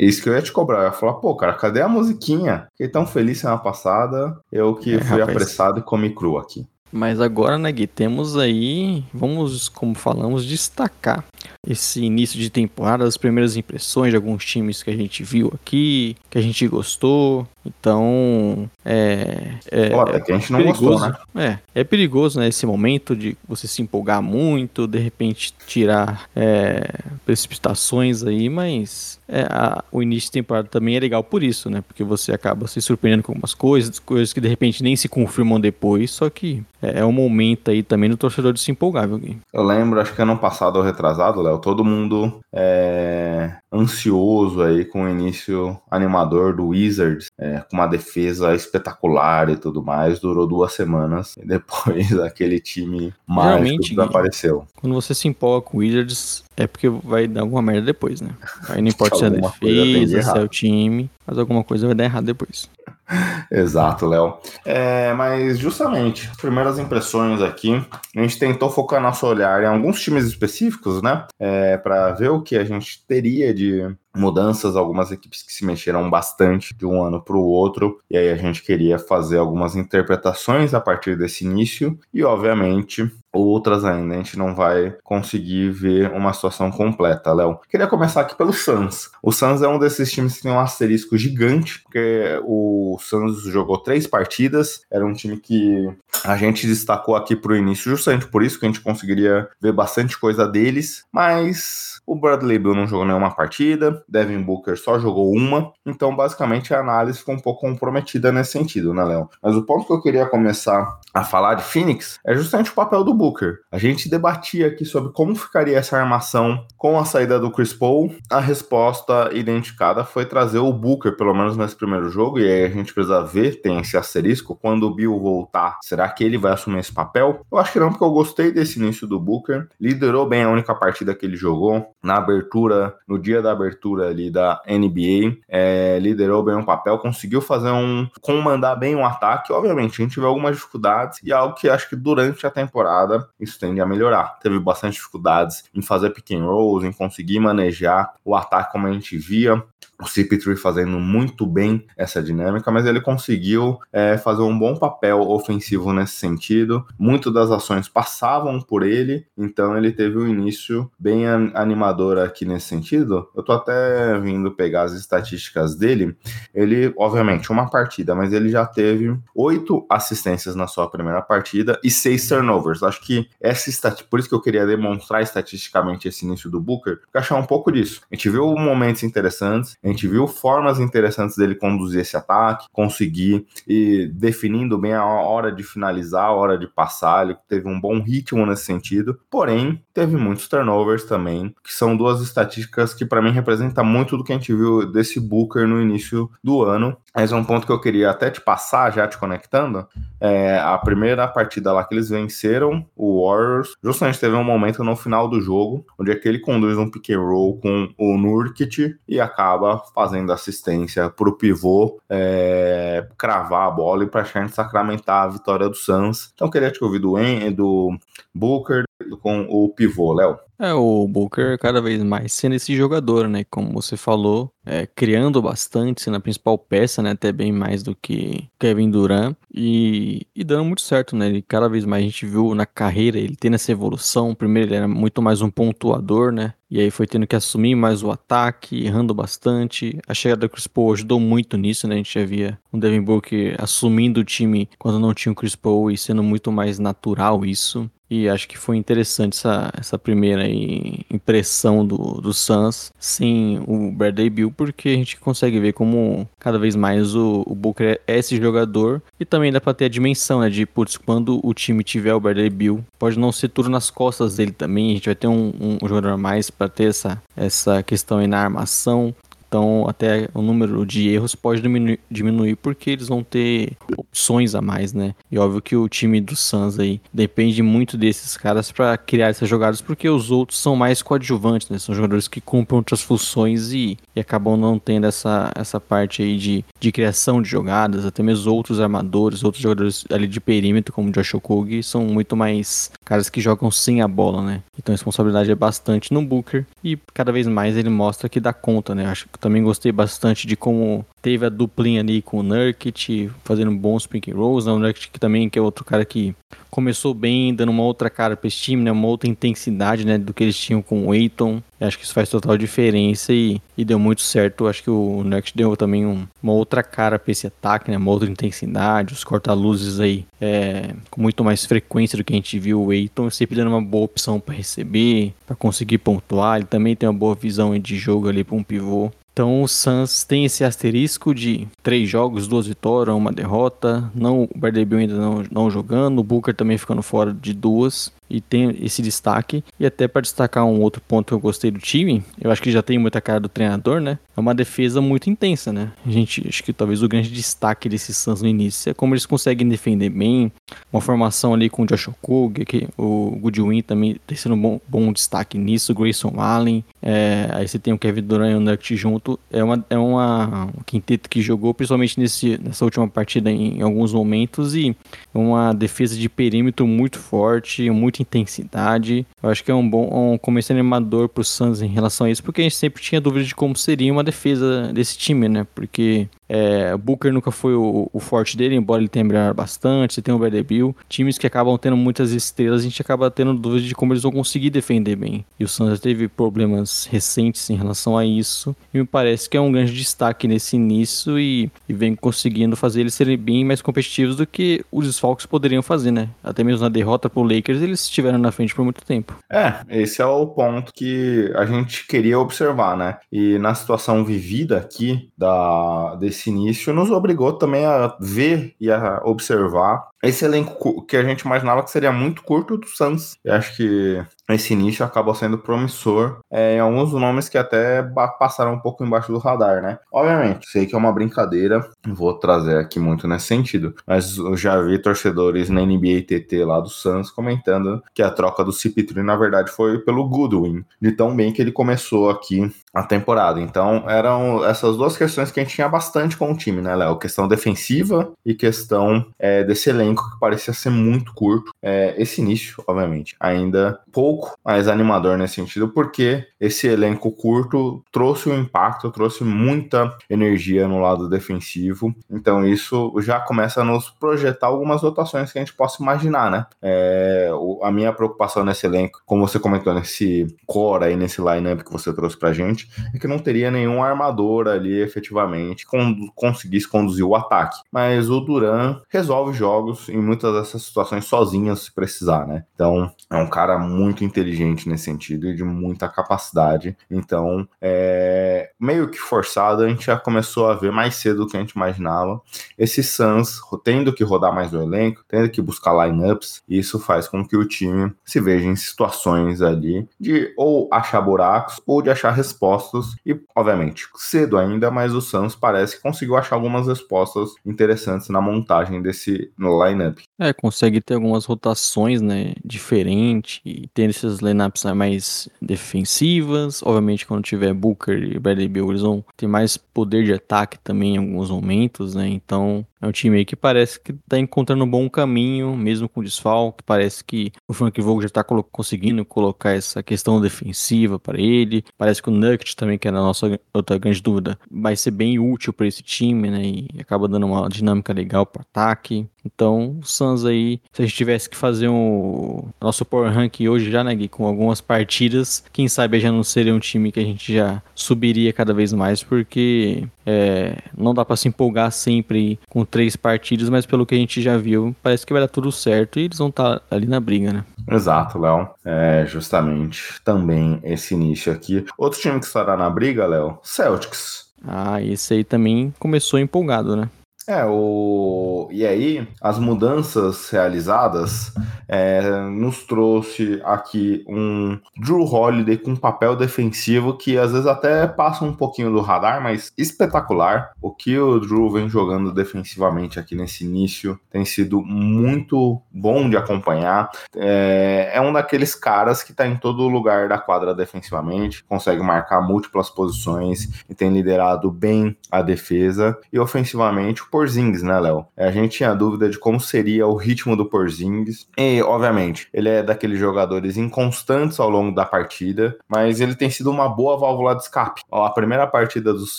É Isso que eu ia te cobrar. Eu ia falar, pô, cara, cadê a musiquinha? Fiquei tão feliz semana passada. Eu que É, fui rapaz. apressado e comi cru aqui. Mas agora, né, Gui, temos aí, vamos, como falamos, destacar esse início de temporada, as primeiras impressões de alguns times que a gente viu aqui, que a gente gostou. Então, é. é Pô, até que a gente não perigoso, gostou, né? É, é perigoso, né, esse momento de você se empolgar muito, de repente tirar é, precipitações aí, mas é, a- o início de temporada também é legal por isso, né, porque você acaba se surpreendendo com algumas coisas, coisas que de repente nem se confirmam depois, só que é, é um momento aí também do torcedor de se empolgar, viu, Gui? Eu lembro, acho que ano passado ou retrasado, Léo, Todo mundo é, ansioso aí com o início animador do Wizards, é, com uma defesa espetacular e tudo mais. Durou duas semanas e depois aquele time mágico desapareceu. Quando você se empolga com o Wizards, é porque vai dar alguma merda depois, né? Aí não importa se é a defesa, se é o time, mas alguma coisa vai dar errado depois. Exato, Léo. É, mas justamente, primeiras impressões aqui, a gente tentou focar nosso olhar em alguns times específicos, né? É, para ver o que a gente teria de mudanças, algumas equipes que se mexeram bastante de um ano para o outro, e aí a gente queria fazer algumas interpretações a partir desse início, e obviamente outras ainda a gente não vai conseguir ver uma situação completa, Léo. Queria começar aqui pelo Suns. O Suns é um desses times que tem um asterisco gigante, porque o Suns jogou três partidas, era um time que a gente destacou aqui para o início, justamente por isso que a gente conseguiria ver bastante coisa deles, mas o Bradley Bill não jogou nenhuma partida, Devin Booker só jogou uma, então basicamente a análise ficou um pouco comprometida nesse sentido, né, Léo? Mas o ponto que eu queria começar a falar de Phoenix é justamente o papel do Booker. A gente debatia aqui sobre como ficaria essa armação com a saída do Chris Paul. A resposta identificada foi trazer o Booker, pelo menos nesse primeiro jogo, e aí a gente precisa ver, tem esse asterisco, quando o Bill voltar, será que ele vai assumir esse papel? Eu acho que não, porque eu gostei desse início do Booker. Liderou bem a única partida que ele jogou na abertura, no dia da abertura ali da NBA, é, liderou bem o papel, conseguiu fazer um, comandar bem o um ataque. Obviamente, a gente viu algumas dificuldades e algo que acho que durante a temporada isso tende a melhorar. Teve bastante dificuldades em fazer pick and rolls, em conseguir manejar o ataque como a gente via o CP3 fazendo muito bem essa dinâmica, mas ele conseguiu é, fazer um bom papel ofensivo nesse sentido. Muitas das ações passavam por ele, então ele teve um início bem animador aqui nesse sentido. Eu tô até vindo pegar as estatísticas dele. Ele, obviamente, uma partida, mas ele já teve oito assistências na sua primeira partida e seis turnovers. Acho que essa estatística, por isso que eu queria demonstrar estatisticamente esse início do Booker, porque achar um pouco disso. A gente viu momentos interessantes, a gente viu formas interessantes dele conduzir esse ataque, conseguir e definindo bem a hora de finalizar, a hora de passar. Ele teve um bom ritmo nesse sentido, porém teve muitos turnovers também, que são duas estatísticas que para mim representam muito do que a gente viu desse Booker no início do ano. Mas um ponto que eu queria até te passar, já te conectando. É, a primeira partida lá que eles venceram, o Warriors, justamente teve um momento no final do jogo, onde é que ele conduz um pick and roll com o Nurkic e acaba fazendo assistência para o pivô é, cravar a bola e praticamente sacramentar a vitória do Suns. Então queria te ouvir do, do Booker com o pivô, Léo. É, o Booker cada vez mais sendo esse jogador, né? Como você falou, é, criando bastante, sendo a principal peça, né? Até bem mais do que Kevin Durant. E, e dando muito certo, né? Ele cada vez mais a gente viu na carreira ele tendo essa evolução. Primeiro ele era muito mais um pontuador, né? E aí foi tendo que assumir mais o ataque, errando bastante. A chegada do Chris Paul ajudou muito nisso, né? A gente já via o Devin Booker assumindo o time quando não tinha o Chris Paul e sendo muito mais natural isso. E acho que foi interessante essa, essa primeira impressão do, do Suns sem o Bradley Bill, porque a gente consegue ver como cada vez mais o, o Booker é esse jogador. E também dá pra ter a dimensão, né, de, putz, quando o time tiver o Bradley Bill, pode não ser tudo nas costas dele também, a gente vai ter um, um, um jogador a mais para ter essa, essa questão aí na armação, então, até o número de erros pode diminuir, diminuir, porque eles vão ter opções a mais, né? E óbvio que o time do Suns aí depende muito desses caras para criar essas jogadas, porque os outros são mais coadjuvantes, né? São jogadores que cumprem outras funções e, e acabam não tendo essa, essa parte aí de, de criação de jogadas. Até mesmo outros armadores, outros jogadores ali de perímetro, como o Josh Okogie, são muito mais caras que jogam sem a bola, né? Então a responsabilidade é bastante no Booker e cada vez mais ele mostra que dá conta, né? Acho que também gostei bastante de como teve a duplinha ali com o Nurkic, fazendo bons pick and rolls. Né? O Nurkic também, que é outro cara que começou bem, dando uma outra cara para esse time, né? Uma outra intensidade, né? Do que eles tinham com o Aiton. Acho que isso faz total diferença e, e deu muito certo. Acho que o Nurkic deu também um, uma outra cara para esse ataque, né? Uma outra intensidade, os corta-luzes aí é, com muito mais frequência do que a gente viu o Aiton, sempre dando uma boa opção para receber, para conseguir pontuar. Ele também tem uma boa visão de jogo ali para um pivô. Então o Suns tem esse asterisco de três jogos, duas vitórias, uma derrota. Não, o Bradley ainda não, não jogando, o Booker também ficando fora de duas. E tem esse destaque. E até para destacar um outro ponto que eu gostei do time, eu acho que já tem muita cara do treinador, né? É uma defesa muito intensa, né? A gente acho que talvez o grande destaque desses Suns no início é como eles conseguem defender bem, uma formação ali com o Josh Okog, que o Goodwin também tem sido um bom, bom destaque nisso, Grayson Allen, é, aí você tem o Kevin Durant e o Nurkic junto, é uma, é uma um quinteto que jogou principalmente nesse, nessa última partida em, em alguns momentos e uma defesa de perímetro muito forte, muita intensidade, eu acho que é um bom um começo animador pro Suns em relação a isso, porque a gente sempre tinha dúvida de como seria uma defesa desse time, né, porque é, Booker nunca foi o, o, forte dele, embora ele tenha brilhado bastante. Você tem o Bill. Times que acabam tendo muitas estrelas, a gente acaba tendo dúvidas de como eles vão conseguir defender bem. E o Suns teve problemas recentes em relação a isso. E me parece que é um grande destaque nesse início e, e vem conseguindo fazer eles serem bem mais competitivos do que os desfalques poderiam fazer, né? Até mesmo na derrota pro Lakers, eles estiveram na frente por muito tempo. É, esse é o ponto que a gente queria observar, né? E na situação vivida aqui da, desse esse início nos obrigou também a ver e a observar esse elenco que a gente imaginava que seria muito curto do Suns. Eu acho que esse início acabou sendo promissor é, em alguns nomes que até passaram um pouco embaixo do radar, né? Obviamente, sei que é uma brincadeira, vou trazer aqui muito nesse sentido, mas eu já vi torcedores na NBA TT lá do Suns comentando que a troca do CP3 na verdade foi pelo Goodwin, de tão bem que ele começou aqui a temporada. Então, eram essas duas questões que a gente tinha bastante com o time, né, Léo? Questão defensiva e questão é, desse elenco que parecia ser muito curto. É, esse início, obviamente, ainda pouco mais animador nesse sentido, porque esse elenco curto trouxe um impacto, trouxe muita energia no lado defensivo. Então isso já começa a nos projetar algumas rotações que a gente possa imaginar, né? É, a minha preocupação nesse elenco, como você comentou nesse core aí, nesse lineup que você trouxe pra gente, é que não teria nenhum armador ali efetivamente que conseguisse conduzir o ataque. Mas o Duran resolve jogos em muitas dessas situações sozinhas se precisar, né? Então, é um cara muito inteligente nesse sentido e de muita capacidade. Então, é meio que forçado, a gente já começou a ver mais cedo do que a gente imaginava. Esse Suns tendo que rodar mais o elenco, tendo que buscar lineups, isso faz com que o time se veja em situações ali de ou achar buracos ou de achar respostas. E, obviamente, cedo ainda, mas o Suns parece que conseguiu achar algumas respostas interessantes na montagem desse lineup. É, consegue ter algumas rotações, né, diferentes, e ter esses lineups mais defensivas. Obviamente, quando tiver Booker e Bradley Beal, eles vão ter mais poder de ataque também em alguns momentos, né? Então, é um time aí que parece que tá encontrando um bom caminho, mesmo com desfalque. Parece que o Frank Vogel já tá colo conseguindo colocar essa questão defensiva para ele. Parece que o Nuggets também, que era a nossa outra grande dúvida, vai ser bem útil para esse time, né? E acaba dando uma dinâmica legal pro ataque. Então, o Suns aí, se a gente tivesse que fazer um nosso Power Rank hoje já, né, Gui, com algumas partidas, quem sabe já não seria um time que a gente já subiria cada vez mais, porque é, não dá para se empolgar sempre com três partidas, mas pelo que a gente já viu, parece que vai dar tudo certo e eles vão estar tá ali na briga, né? Exato, Léo. É justamente também esse início aqui. Outro time que estará na briga, Léo, Celtics. Ah, esse aí também começou empolgado, né? É, o... e aí as mudanças realizadas é, nos trouxe aqui um Drew Holiday com um papel defensivo que às vezes até passa um pouquinho do radar, mas espetacular. O que o Drew vem jogando defensivamente aqui nesse início tem sido muito bom de acompanhar. É, é um daqueles caras que está em todo lugar da quadra defensivamente, consegue marcar múltiplas posições e tem liderado bem a defesa. E ofensivamente, o Porzingis, né, Léo? A gente tinha dúvida de como seria o ritmo do Porzingis. E, obviamente, ele é daqueles jogadores inconstantes ao longo da partida, mas ele tem sido uma boa válvula de escape. Ó, a primeira partida dos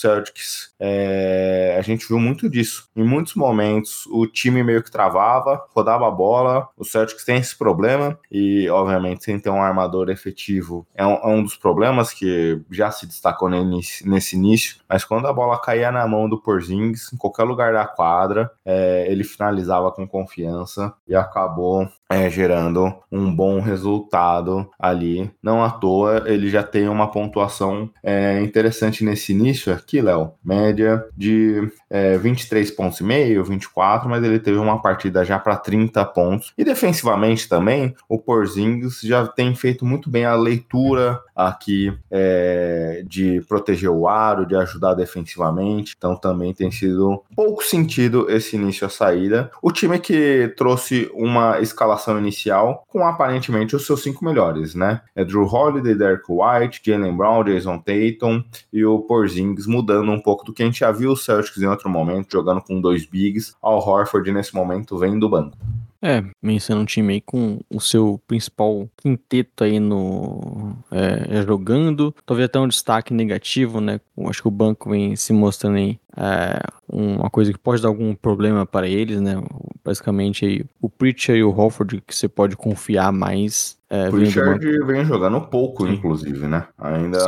Celtics, é... a gente viu muito disso. Em muitos momentos, o time meio que travava, rodava a bola. O Celtics tem esse problema e, obviamente, sem ter um armador efetivo é um, é um dos problemas que já se destacou nesse, nesse início. Mas quando a bola caía na mão do Porzingis, em qualquer lugar da quadra, é, ele finalizava com confiança e acabou é, gerando um bom resultado ali. Não à toa, ele já tem uma pontuação é, interessante nesse início aqui, Léo. Média de é, 23 pontos e meio, 24, mas ele teve uma partida já para 30 pontos. E defensivamente também, o Porzingis já tem feito muito bem a leitura aqui é, de proteger o aro, de ajudar defensivamente. Então também tem sido pouco sentido esse início a saída. O time que trouxe uma escalação escalação inicial com aparentemente os seus cinco melhores, né? É Drew Holiday, Derek White, Jalen Brown, Jason Tatum e o Porzingis mudando um pouco do que a gente já viu o Celtics em outro momento, jogando com dois bigs. Al Horford nesse momento vem do banco. É, mencionando um time aí com o seu principal quinteto aí no é, jogando, talvez até um destaque negativo, né? Acho que o banco vem se mostrando aí é, uma coisa que pode dar algum problema para eles, né? Basicamente aí, o Preacher e o Hofford que você pode confiar mais é, o Richard vem jogando pouco, Sim. inclusive, né? Ainda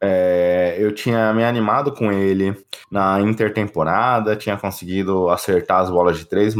é, eu tinha me animado com ele na intertemporada, tinha conseguido acertar as bolas de três,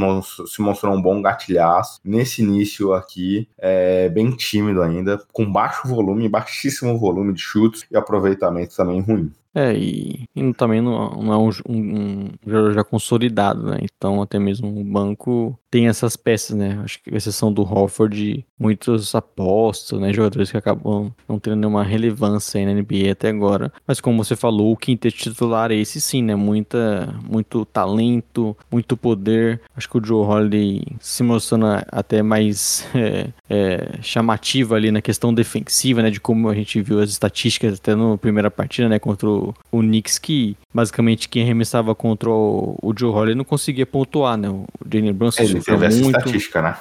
se mostrou um bom gatilhaço. Nesse início aqui, é bem tímido ainda, com baixo volume, baixíssimo volume de chutes e aproveitamento também ruim. É, e, e também não, não é um, um, um, jogador já consolidado, né? Então até mesmo o banco tem essas peças, né? Acho que a exceção do Hofford, muitos apostos, né? Jogadores que acabam não tendo nenhuma relevância aí na NBA até agora. Mas como você falou, o quinteto titular é esse sim, né? Muita, muito talento, muito poder. Acho que o Joe Holiday se mostrando até mais é, é, chamativo ali na questão defensiva, né? De como a gente viu as estatísticas até na primeira partida, né? Contra o, o Knicks, que basicamente quem arremessava contra o, o Joe Holiday não conseguia pontuar, né? O Jalen Brunson ele teve essa muito. estatística, né?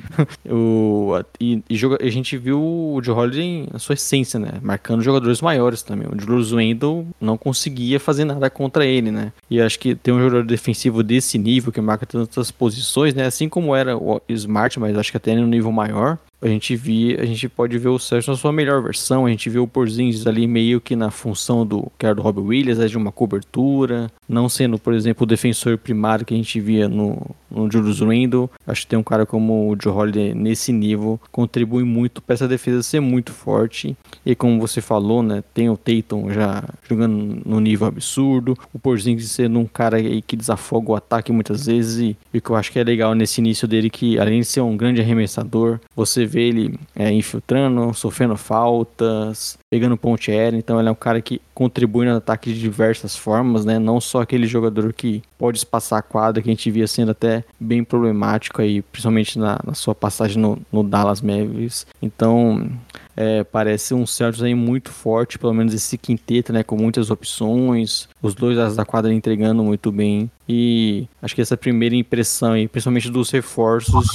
o, e, e joga, a gente viu o Joe Holiday na sua essência, né? Marcando jogadores maiores também. O Julius Randle não conseguia fazer nada contra ele, né? E acho que ter um jogador defensivo desse nível, que marca tantas posições, né? Assim como era o Smart, mas acho que até no nível maior, a gente via, a gente pode ver o Sérgio na sua melhor versão, a gente vê o Porzingis ali meio que na função do que era do Robbie Williams, é de uma cobertura, não sendo, por exemplo, o defensor primário que a gente via no, no Julius Randle. Acho que tem um cara como o Joe Holiday nesse nível, contribui muito para essa defesa ser muito forte. E como você falou, né, tem o Tatum já jogando no nível absurdo, o Porzingis sendo um cara aí que desafoga o ataque muitas vezes e, e o que eu acho que é legal nesse início dele que além de ser um grande arremessador, você vê ele é, infiltrando, sofrendo faltas, pegando ponte aérea, então ele é um cara que contribui no ataque de diversas formas, né? Não só aquele jogador que pode espaçar a quadra, que a gente via sendo até bem problemático aí, principalmente na, na sua passagem no, no Dallas Mavericks. Então, é, parece um Celtics aí muito forte, pelo menos esse quinteto, né? Com muitas opções, os dois da quadra entregando muito bem. E acho que essa primeira impressão principalmente dos reforços,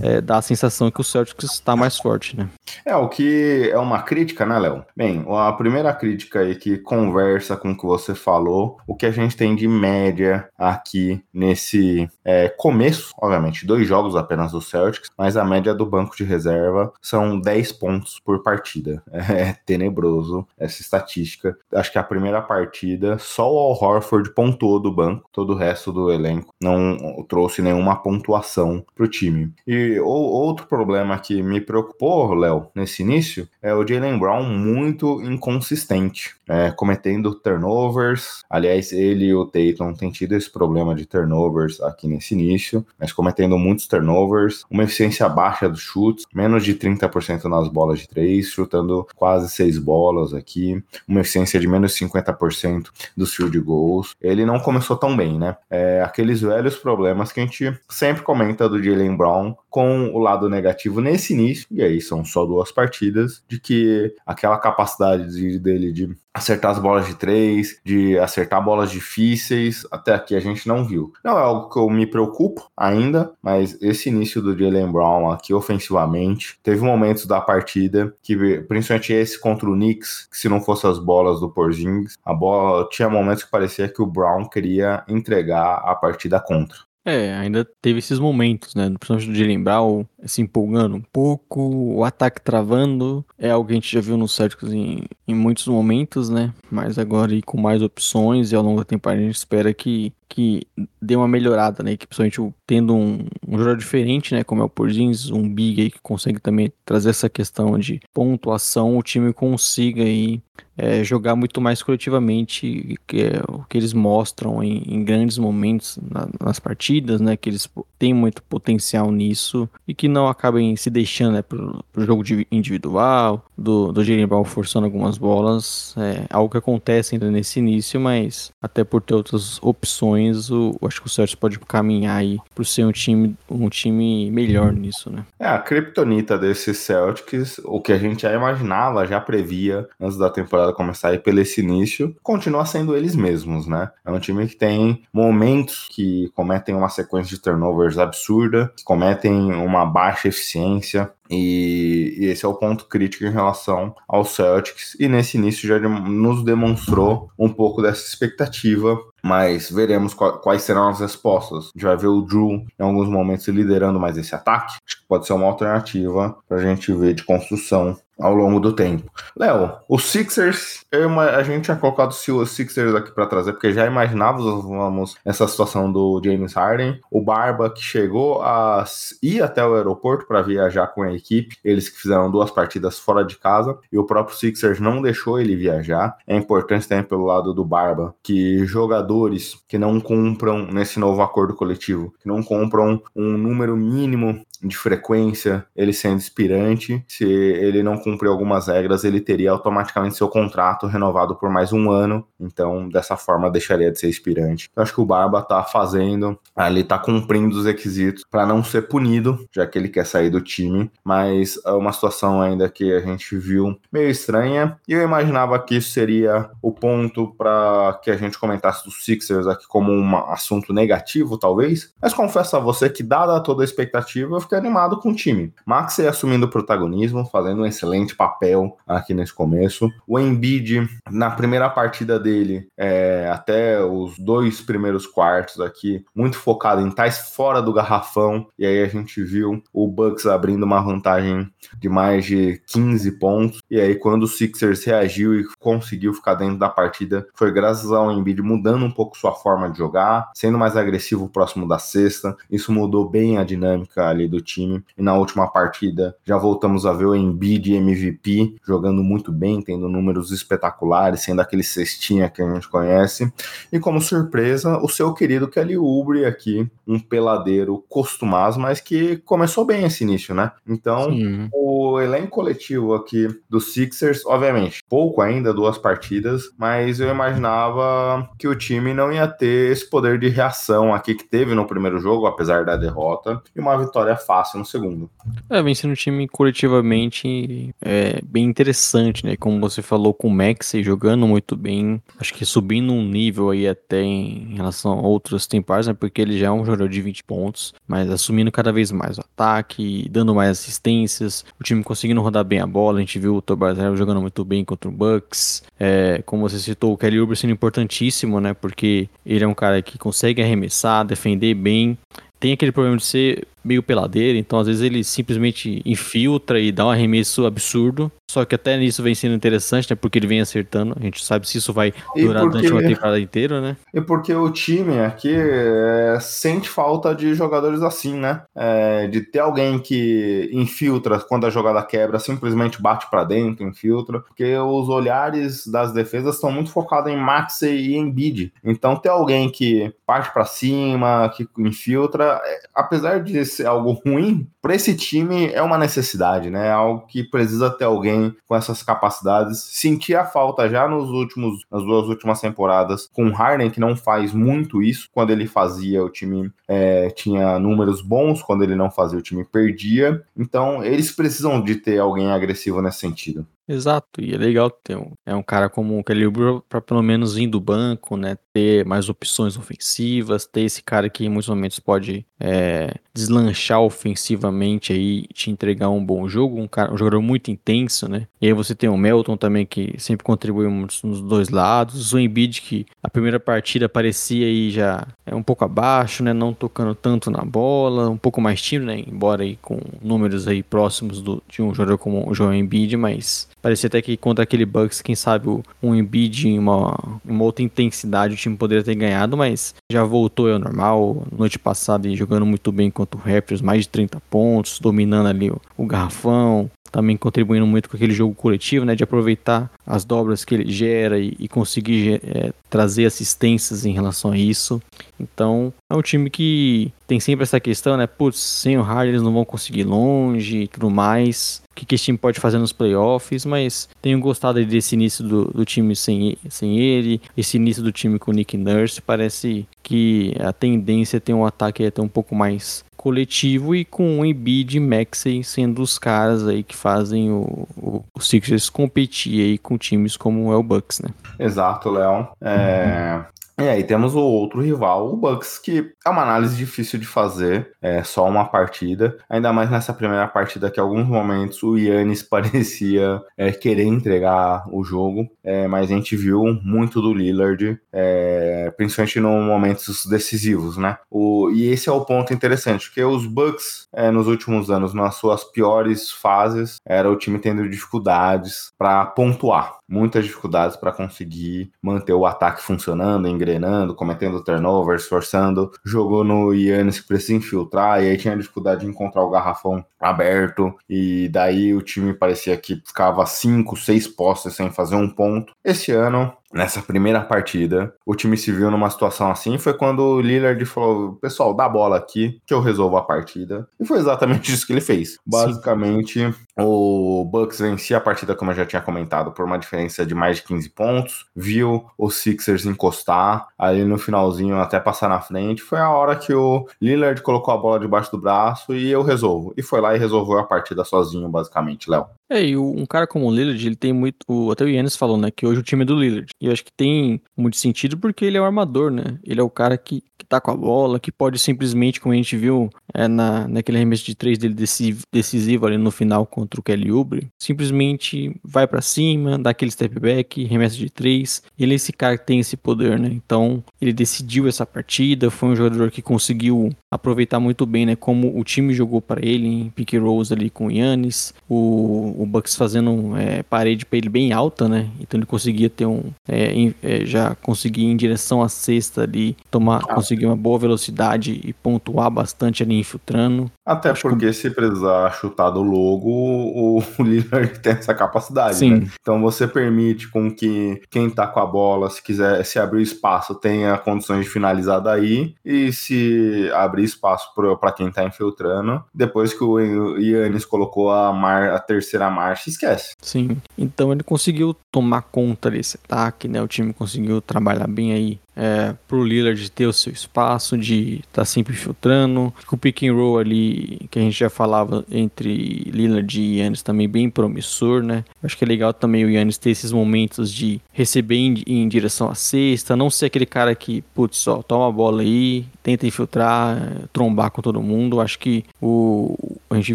é, dá a sensação que o Celtics está mais forte, né? É, o que é uma crítica, né, Léo? Bem, a primeira crítica aí que conversa com o que você falou, o que a gente tem de média aqui nesse é, começo, obviamente, dois jogos apenas do Celtics, mas a média do banco de reserva são 10 pontos por partida. É tenebroso essa estatística. Acho que a primeira partida, só o Al Horford pontuou do banco, todo resto do elenco não trouxe nenhuma pontuação para o time. E outro problema que me preocupou, Léo, nesse início, é o Jalen Brown muito inconsistente, é, cometendo turnovers. Aliás, ele e o Tatum têm tido esse problema de turnovers aqui nesse início, mas cometendo muitos turnovers, uma eficiência baixa dos chutes, menos de 30% nas bolas de três, chutando quase seis bolas aqui, uma eficiência de menos 50% dos field goals. Ele não começou tão bem, né? É, aqueles velhos problemas que a gente sempre comenta do Jalen Brown com o lado negativo nesse início, e aí são só duas partidas, de que aquela capacidade de, dele de acertar as bolas de três, de acertar bolas difíceis, até aqui a gente não viu. Não é algo que eu me preocupo ainda, mas esse início do Jalen Brown aqui ofensivamente, teve momentos da partida que, principalmente esse contra o Knicks, que se não fosse as bolas do Porzingis, a bola tinha momentos que parecia que o Brown queria entregar a partida contra. É, ainda teve esses momentos, né? Principalmente de lembrar se empolgando um pouco, o ataque travando. É algo que a gente já viu no Celtics em, em muitos momentos, né? Mas agora com mais opções e ao longo da temporada a gente espera que que dê uma melhorada na equipe, principalmente tendo um, um jogador diferente, né, como é o Porzins, um big aí que consegue também trazer essa questão de pontuação, o time consiga aí é, jogar muito mais coletivamente, que é o que eles mostram em, em grandes momentos na, nas partidas, né? Que eles têm muito potencial nisso e que não acabem se deixando né, pro jogo individual, do, do Brown forçando algumas bolas. É algo que acontece ainda nesse início, mas até por ter outras opções, o, acho que o Celtics pode caminhar aí pro ser um time, um time melhor nisso, né? É, a criptonita desses Celtics, o que a gente já imaginava, já previa antes da temporada começar aí pelo esse início, continua sendo eles mesmos, né? É um time que tem momentos que cometem uma sequência de turnovers absurda, que cometem uma baixa eficiência, e, e, esse é o ponto crítico em relação ao Celtics. E nesse início já nos demonstrou um pouco dessa expectativa. Mas veremos quais serão as respostas. A gente vai ver o Drew em alguns momentos liderando mais esse ataque. Acho que pode ser uma alternativa para a gente ver de construção ao longo do tempo. Léo, os Sixers, eu, a gente tinha colocado os Sixers aqui para trazer, porque já imaginávamos essa situação do James Harden, o Barba que chegou a ir até o aeroporto para viajar com a equipe, eles que fizeram duas partidas fora de casa, e o próprio Sixers não deixou ele viajar. É importante também pelo lado do Barba que jogadores que não cumpram nesse novo acordo coletivo, que não compram um número mínimo de frequência, ele sendo inspirante. Se ele não cumprir algumas regras, ele teria automaticamente seu contrato renovado por mais um ano. Então, dessa forma, deixaria de ser inspirante. Eu acho que o Barba tá fazendo, ele tá cumprindo os requisitos para não ser punido, já que ele quer sair do time. Mas é uma situação ainda que a gente viu meio estranha. E eu imaginava que isso seria o ponto para que a gente comentasse dos Sixers aqui como um assunto negativo, talvez. Mas confesso a você que, dada toda a expectativa, eu fiquei animado com o time. Maxey assumindo o protagonismo, fazendo um excelente papel aqui nesse começo. O Embiid, na primeira partida dele, é, até os dois primeiros quartos aqui, muito focado em tais fora do garrafão. E aí a gente viu o Bucks abrindo uma vantagem de mais de 15 pontos. E aí, quando o Sixers reagiu e conseguiu ficar dentro da partida, foi graças ao Embiid mudando um pouco sua forma de jogar, sendo mais agressivo próximo da cesta. Isso mudou bem a dinâmica ali do time. E na última partida já voltamos a ver o Embiid MVP jogando muito bem, tendo números espetaculares, sendo aquele cestinha que a gente conhece. E como surpresa, o seu querido Kelly Oubre aqui, um peladeiro costumaz, mas que começou bem esse início, né? Então, Sim. o elenco coletivo aqui do Sixers, obviamente, pouco ainda, duas partidas, mas eu imaginava que o time não ia ter esse poder de reação aqui que teve no primeiro jogo, apesar da derrota, e uma vitória fácil no segundo. É, vem sendo um time coletivamente é, bem interessante, né? Como você falou, com o Maxey jogando muito bem, acho que subindo um nível aí até em relação a outras temporadas, né? Porque ele já é um jogador de 20 pontos, mas assumindo cada vez mais o ataque, dando mais assistências, o time conseguindo rodar bem a bola, a gente viu o Tobias jogando muito bem contra o Bucks, é, como você citou, o Kelly Oubre sendo importantíssimo, né? Porque ele é um cara que consegue arremessar, defender bem, tem aquele problema de ser meio peladeiro, então às vezes ele simplesmente infiltra e dá um arremesso absurdo. Só que até nisso vem sendo interessante, né? Porque ele vem acertando. A gente sabe se isso vai durar porque, durante uma temporada inteira, né? E porque o time aqui é, sente falta de jogadores assim, né? É, de ter alguém que infiltra quando a jogada quebra, simplesmente bate para dentro, infiltra. Porque os olhares das defesas estão muito focados em Maxey e em Bid. Então ter alguém que parte para cima, que infiltra, é, apesar de ser algo ruim, para esse time é uma necessidade, né? É algo que precisa ter alguém com essas capacidades. Senti a falta já nos últimos, nas duas últimas temporadas com o Harden, que não faz muito isso. Quando ele fazia, o time é, tinha números bons, quando ele não fazia, o time perdia. Então, eles precisam de ter alguém agressivo nesse sentido. Exato, e é legal ter um, é um cara como o Kelly para pelo menos vir do banco, né, ter mais opções ofensivas, ter esse cara que em muitos momentos pode é, deslanchar ofensivamente aí, te entregar um bom jogo, um, cara, um jogador muito intenso, né, e aí você tem o Melton também que sempre contribui nos dois lados, o Embiid que a primeira partida parecia aí já é um pouco abaixo, né, não tocando tanto na bola, um pouco mais tímido, né, embora aí com números aí próximos do, de um jogador como o Joel Embiid, mas Parecia até que contra aquele Bucks, quem sabe um Embiid em uma, uma outra intensidade o time poderia ter ganhado, mas já voltou ao normal. Noite passada jogando muito bem contra o Raptors, mais de 30 pontos, dominando ali o, o garrafão, também contribuindo muito com aquele jogo coletivo, né, de aproveitar as dobras que ele gera e, e conseguir é, trazer assistências em relação a isso. Então, é um time que tem sempre essa questão, né, putz, sem o Harden eles não vão conseguir longe e tudo mais. Que, que esse time pode fazer nos playoffs, mas tenho gostado desse início do, do time sem, sem ele, esse início do time com o Nick Nurse, parece que a tendência é ter um ataque até um pouco mais coletivo e com o Embiid e Maxey sendo os caras aí que fazem o, o, o Sixers competir aí com times como o Bucks, né? Exato, Léo. É, e aí temos o outro rival, o Bucks, que é uma análise difícil de fazer, é só uma partida, ainda mais nessa primeira partida que em alguns momentos o Yannis parecia é, querer entregar o jogo, é, mas a gente viu muito do Lillard, é, principalmente em momentos decisivos, né? O, e esse é o ponto interessante, porque os Bucks é, nos últimos anos, nas suas piores fases, era o time tendo dificuldades para pontuar, muitas dificuldades para conseguir manter o ataque funcionando, engrenando, cometendo turnovers, forçando. Jogou no Yannis que precisa infiltrar, e aí tinha dificuldade de encontrar o garrafão aberto, e daí o time parecia que ficava cinco, seis postes sem fazer um ponto. Esse ano nessa primeira partida, o time se viu numa situação assim, foi quando o Lillard falou, pessoal, dá a bola aqui que eu resolvo a partida. E foi exatamente isso que ele fez. Basicamente, Sim. O Bucks vencia a partida, como eu já tinha comentado, por uma diferença de mais de 15 pontos, viu os Sixers encostar, ali no finalzinho até passar na frente, foi a hora que o Lillard colocou a bola debaixo do braço e eu resolvo. E foi lá e resolveu a partida sozinho, basicamente, Léo. É, e um cara como o Lillard, ele tem muito. Até o Yannis falou, né? Que hoje o time é do Lillard. E eu acho que tem muito sentido porque ele é o armador, né? Ele é o cara que, que tá com a bola, que pode simplesmente, como a gente viu é, na, naquele arremesso de três dele decisivo, decisivo ali no final contra o Kelly Oubre, simplesmente vai para cima, dá aquele step back, arremesso de três. Ele é esse cara que tem esse poder, né? Então, ele decidiu essa partida, foi um jogador que conseguiu aproveitar muito bem, né? Como o time jogou para ele em pick rolls ali com o Yannis, o o Bucks fazendo é, parede para ele bem alta, né? Então ele conseguia ter um. É, é, já conseguir em direção à cesta ali, tomar, ah. conseguir uma boa velocidade e pontuar bastante ali infiltrando. Até Acho porque que... se precisar chutar do logo, o, o Lillard tem essa capacidade, Sim. Né? Então você permite com que quem tá com a bola, se quiser se abrir espaço, tenha condições de finalizar daí, e se abrir espaço para quem tá infiltrando, depois que o Yannis colocou a, mar, a terceira marcha, esquece. Sim. Então ele conseguiu tomar conta desse ataque, né? O time conseguiu trabalhar bem aí é, pro Lillard ter o seu espaço, de estar tá sempre filtrando. O pick and roll ali, que a gente já falava entre Lillard e Yannis também bem promissor, né? Acho que é legal também o Yannis ter esses momentos de receber em, em direção à cesta, não ser aquele cara que, putz, só toma a bola aí, tenta infiltrar, trombar com todo mundo. Acho que o, a gente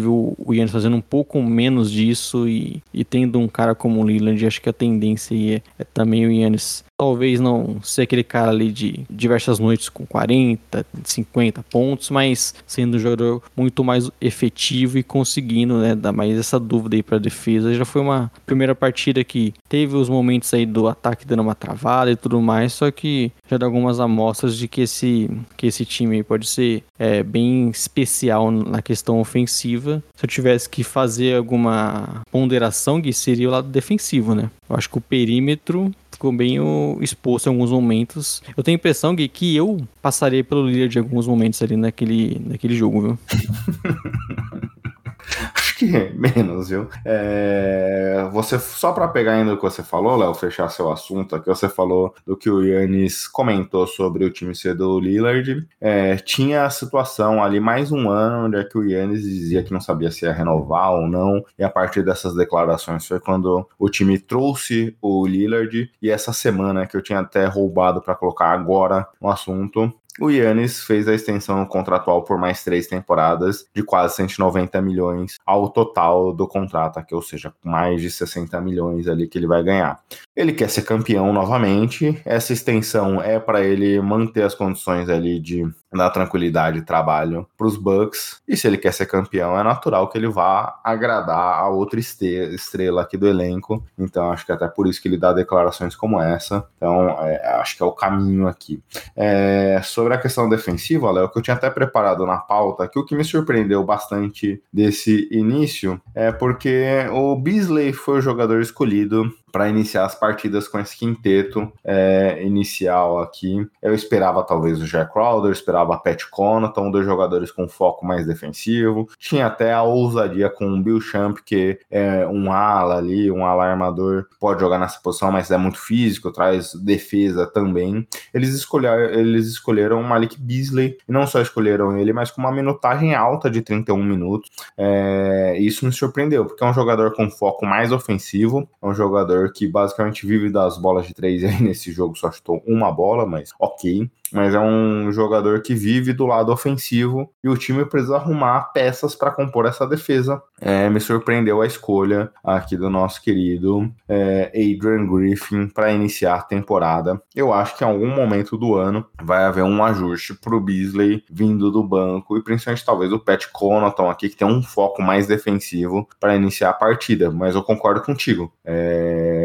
viu o Yannis fazendo um pouco menos disso e, e tendo um cara como o Lillard, acho que a tendência é, é também o Yannis talvez não ser aquele cara ali de diversas noites com 40, 50 pontos, mas sendo um jogador muito mais efetivo e conseguindo, né, dar mais essa dúvida aí para defesa. Já foi uma primeira partida que teve os momentos aí do ataque dando uma travada e tudo mais, só que já dá algumas amostras de que esse que esse time pode ser é, bem especial na questão ofensiva. Se eu tivesse que fazer alguma ponderação, que seria o lado defensivo, né? Eu acho que o perímetro ficou bem exposto em alguns momentos. Eu tenho a impressão que, que eu passaria pelo líder de alguns momentos ali naquele, naquele jogo, viu? Que menos, viu? É, você, só para pegar ainda o que você falou, Léo, fechar seu assunto aqui, você falou do que o Yannis comentou sobre o time ser do Lillard. É, tinha a situação ali mais um ano onde é que o Yannis dizia que não sabia se ia renovar ou não, e a partir dessas declarações foi quando o time trouxe o Lillard, e essa semana que eu tinha até roubado para colocar agora no assunto, o Yannis fez a extensão contratual por mais três temporadas de quase 190 milhões ao total do contrato aqui, ou seja, mais de 60 milhões ali que ele vai ganhar. Ele quer ser campeão novamente. Essa extensão é para ele manter as condições ali de dar tranquilidade de trabalho para os Bucks. E se ele quer ser campeão, é natural que ele vá agradar a outra estrela aqui do elenco. Então acho que até por isso que ele dá declarações como essa. Então é, acho que é o caminho aqui. É, sobre a questão defensiva, Léo, que eu tinha até preparado na pauta, que o que me surpreendeu bastante desse início é porque o Beasley foi o jogador escolhido para iniciar as partidas com esse quinteto é, inicial aqui. Eu esperava talvez o Jack Crowder, esperava Pat Connaughton, dois jogadores com foco mais defensivo. Tinha até a ousadia com o Bill Champ, que é um ala ali, um ala armador, pode jogar nessa posição, mas é muito físico, traz defesa também. Eles escolheram, eles escolheram Malik Beasley, e não só escolheram ele, mas com uma minutagem alta de 31 minutos. É, isso me surpreendeu, porque é um jogador com foco mais ofensivo, é um jogador que basicamente vive das bolas de três aí nesse jogo só chutou uma bola, mas ok mas é um jogador que vive do lado ofensivo e o time precisa arrumar peças para compor essa defesa. É, me surpreendeu a escolha aqui do nosso querido é, Adrian Griffin para iniciar a temporada. Eu acho que em algum momento do ano vai haver um ajuste para o Beasley vindo do banco e principalmente talvez o Pat Connaughton aqui que tem um foco mais defensivo para iniciar a partida. Mas eu concordo contigo. É,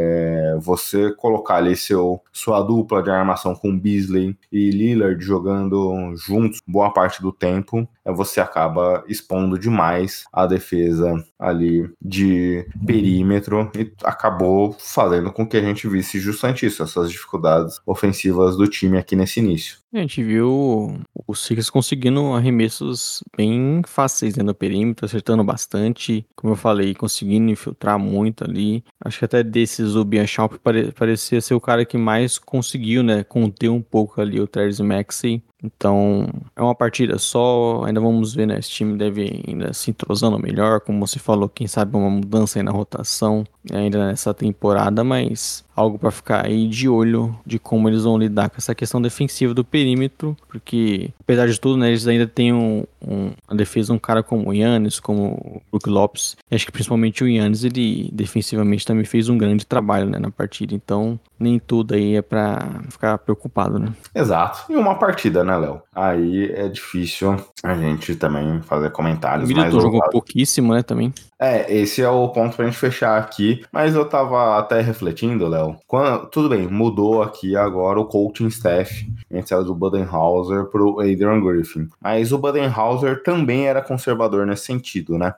você colocar ali seu, sua dupla de armação com Beasley e Lillard jogando juntos boa parte do tempo, é, você acaba expondo demais a defesa ali de perímetro e acabou fazendo com que a gente visse justamente isso, essas dificuldades ofensivas do time aqui nesse início. A gente viu o Sixers conseguindo arremessos bem fáceis dentro do perímetro, acertando bastante, como eu falei, conseguindo infiltrar muito ali. Acho que até desses o Bianchamp pare parecia ser o cara que mais conseguiu, né, conter um pouco ali o Terry Maxey. Então, é uma partida só, ainda vamos ver, né? Esse time deve ainda se entrosando melhor, como você falou, quem sabe uma mudança aí na rotação ainda nessa temporada, mas algo para ficar aí de olho de como eles vão lidar com essa questão defensiva do perímetro, porque apesar de tudo, né, eles ainda têm um, um, defesa, um cara como o Yannis, como o Brook Lopes, e acho que principalmente o Yannis, ele defensivamente também fez um grande trabalho, né, na partida, então nem tudo aí é para ficar preocupado, né. Exato, e uma partida, né, Léo? Aí é difícil a gente também fazer comentários. O Middleton jogou pouquíssimo, né, também. É, esse é o ponto pra gente fechar aqui. Mas eu tava até refletindo, Léo. Tudo bem, mudou aqui agora o coaching staff. A gente saiu do Budenhauser pro Adrian Griffin. Mas o Budenhauser também era conservador nesse sentido, né?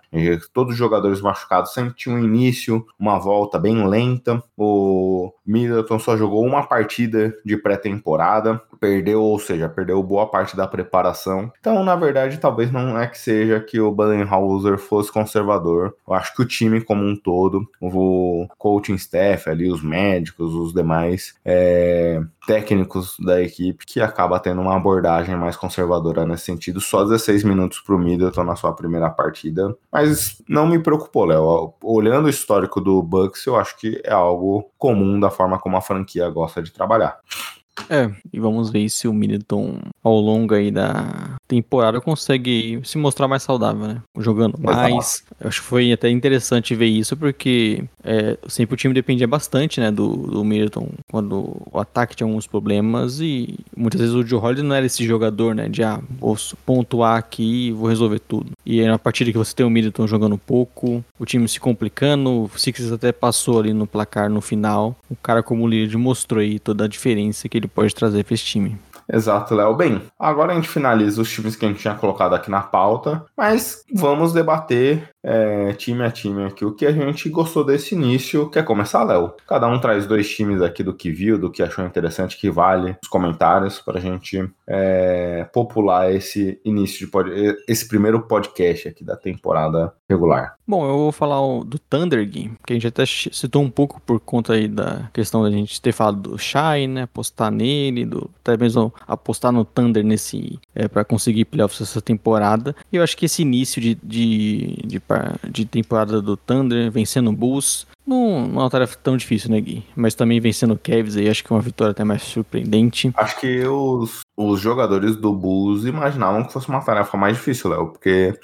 Todos os jogadores machucados sempre tinham um início, uma volta bem lenta. O Middleton só jogou uma partida de pré-temporada. Perdeu, ou seja, perdeu boa parte da preparação. Então, na verdade, talvez não é que seja que o Budenhauser fosse conservador eu acho que o time como um todo, o coaching staff ali, os médicos, os demais é, técnicos da equipe, que acaba tendo uma abordagem mais conservadora nesse sentido. Só 16 minutos para o Middleton na sua primeira partida. Mas não me preocupou, Léo. Olhando o histórico do Bucks, eu acho que é algo comum da forma como a franquia gosta de trabalhar. É, e vamos ver se o Middleton ao longo aí da temporada consegue se mostrar mais saudável, né? Jogando mais. Acho que foi até interessante ver isso, porque é, sempre o time dependia bastante, né, do, do Middleton, quando o ataque tinha alguns problemas e muitas vezes o Joe Holiday não era esse jogador, né, de ah, vou pontuar aqui e vou resolver tudo. E aí, na partida que você tem o Middleton jogando pouco, o time se complicando, o Sixers até passou ali no placar no final. O cara como líder mostrou aí toda a diferença que ele pode trazer para esse time. Exato, Léo. Bem, agora a gente finaliza os times que a gente tinha colocado aqui na pauta, mas vamos debater é, time a time aqui. O que a gente gostou desse início? Quer começar, Léo? Cada um traz dois times aqui do que viu, do que achou interessante, que vale os comentários para a gente é, popular esse início de pod... esse primeiro podcast aqui da temporada regular. Bom, eu vou falar do Thunder Game, que a gente até citou um pouco por conta aí da questão da gente ter falado do Shai, né? Apostar nele, do, até mesmo apostar no Thunder nesse é, para conseguir playoffs essa temporada. E eu acho que esse início de, de, de de temporada do Thunder, vencendo o Bulls, Não, não é uma tarefa tão difícil, né, Gui? Mas também vencendo o Cavs aí, acho que é uma vitória até mais surpreendente. Acho que os, os jogadores do Bulls imaginavam que fosse uma tarefa mais difícil, Léo, porque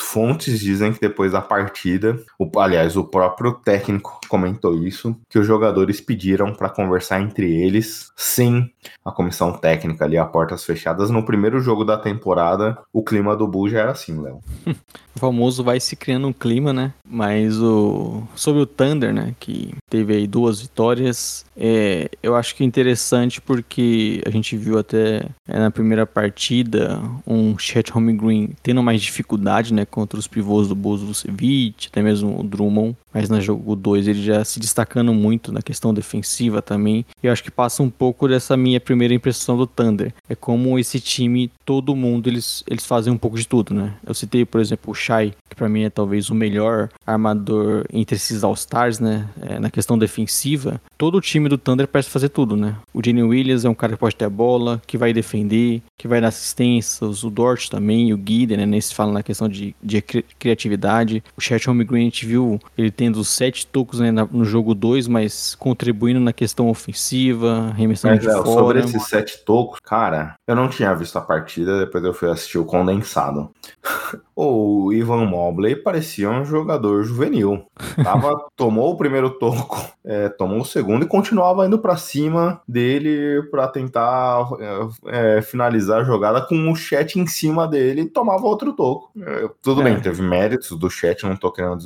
fontes dizem que depois da partida, o, aliás, o próprio técnico comentou isso, que os jogadores pediram para conversar entre eles sem a comissão técnica ali a portas fechadas. No primeiro jogo da temporada, o clima do Bulls já era assim, Léo. o famoso vai se criando um clima, né? Mas o sobre o Thunder, né, que teve aí duas vitórias, é, eu acho que é interessante porque a gente viu até é, na primeira partida um Chet Holmgren tendo mais dificuldade, né, contra os pivôs do Vucevic, até mesmo o Drummond, mas no jogo 2 ele já se destacando muito na questão defensiva também. E eu acho que passa um pouco dessa minha primeira impressão do Thunder. É como esse time, todo mundo, eles, eles fazem um pouco de tudo, né? Eu citei, por exemplo, o Shai, que para mim é talvez o melhor armador entre esses All-Stars, né? É, na questão defensiva. Todo o time do Thunder parece fazer tudo, né? O Jenny Williams é um cara que pode ter a bola, que vai defender, que vai dar assistências. O Dort também, o Guiden, né? Nesse fala na questão de, de criatividade. O Chet Holmgren, a gente viu ele tendo sete tocos né, no jogo 2, mas contribuindo na questão ofensiva, remessando de fora. Sobre esses sete tocos, cara, eu não tinha visto a partida, depois eu fui assistir o condensado. o Ivan Mobley parecia um jogador juvenil. Tava, tomou o primeiro toco, é, tomou o segundo e continuava indo para cima dele para tentar é, é, finalizar a jogada com o chat em cima dele e tomava outro toco. É, tudo é. bem, teve méritos do chat, não tô querendo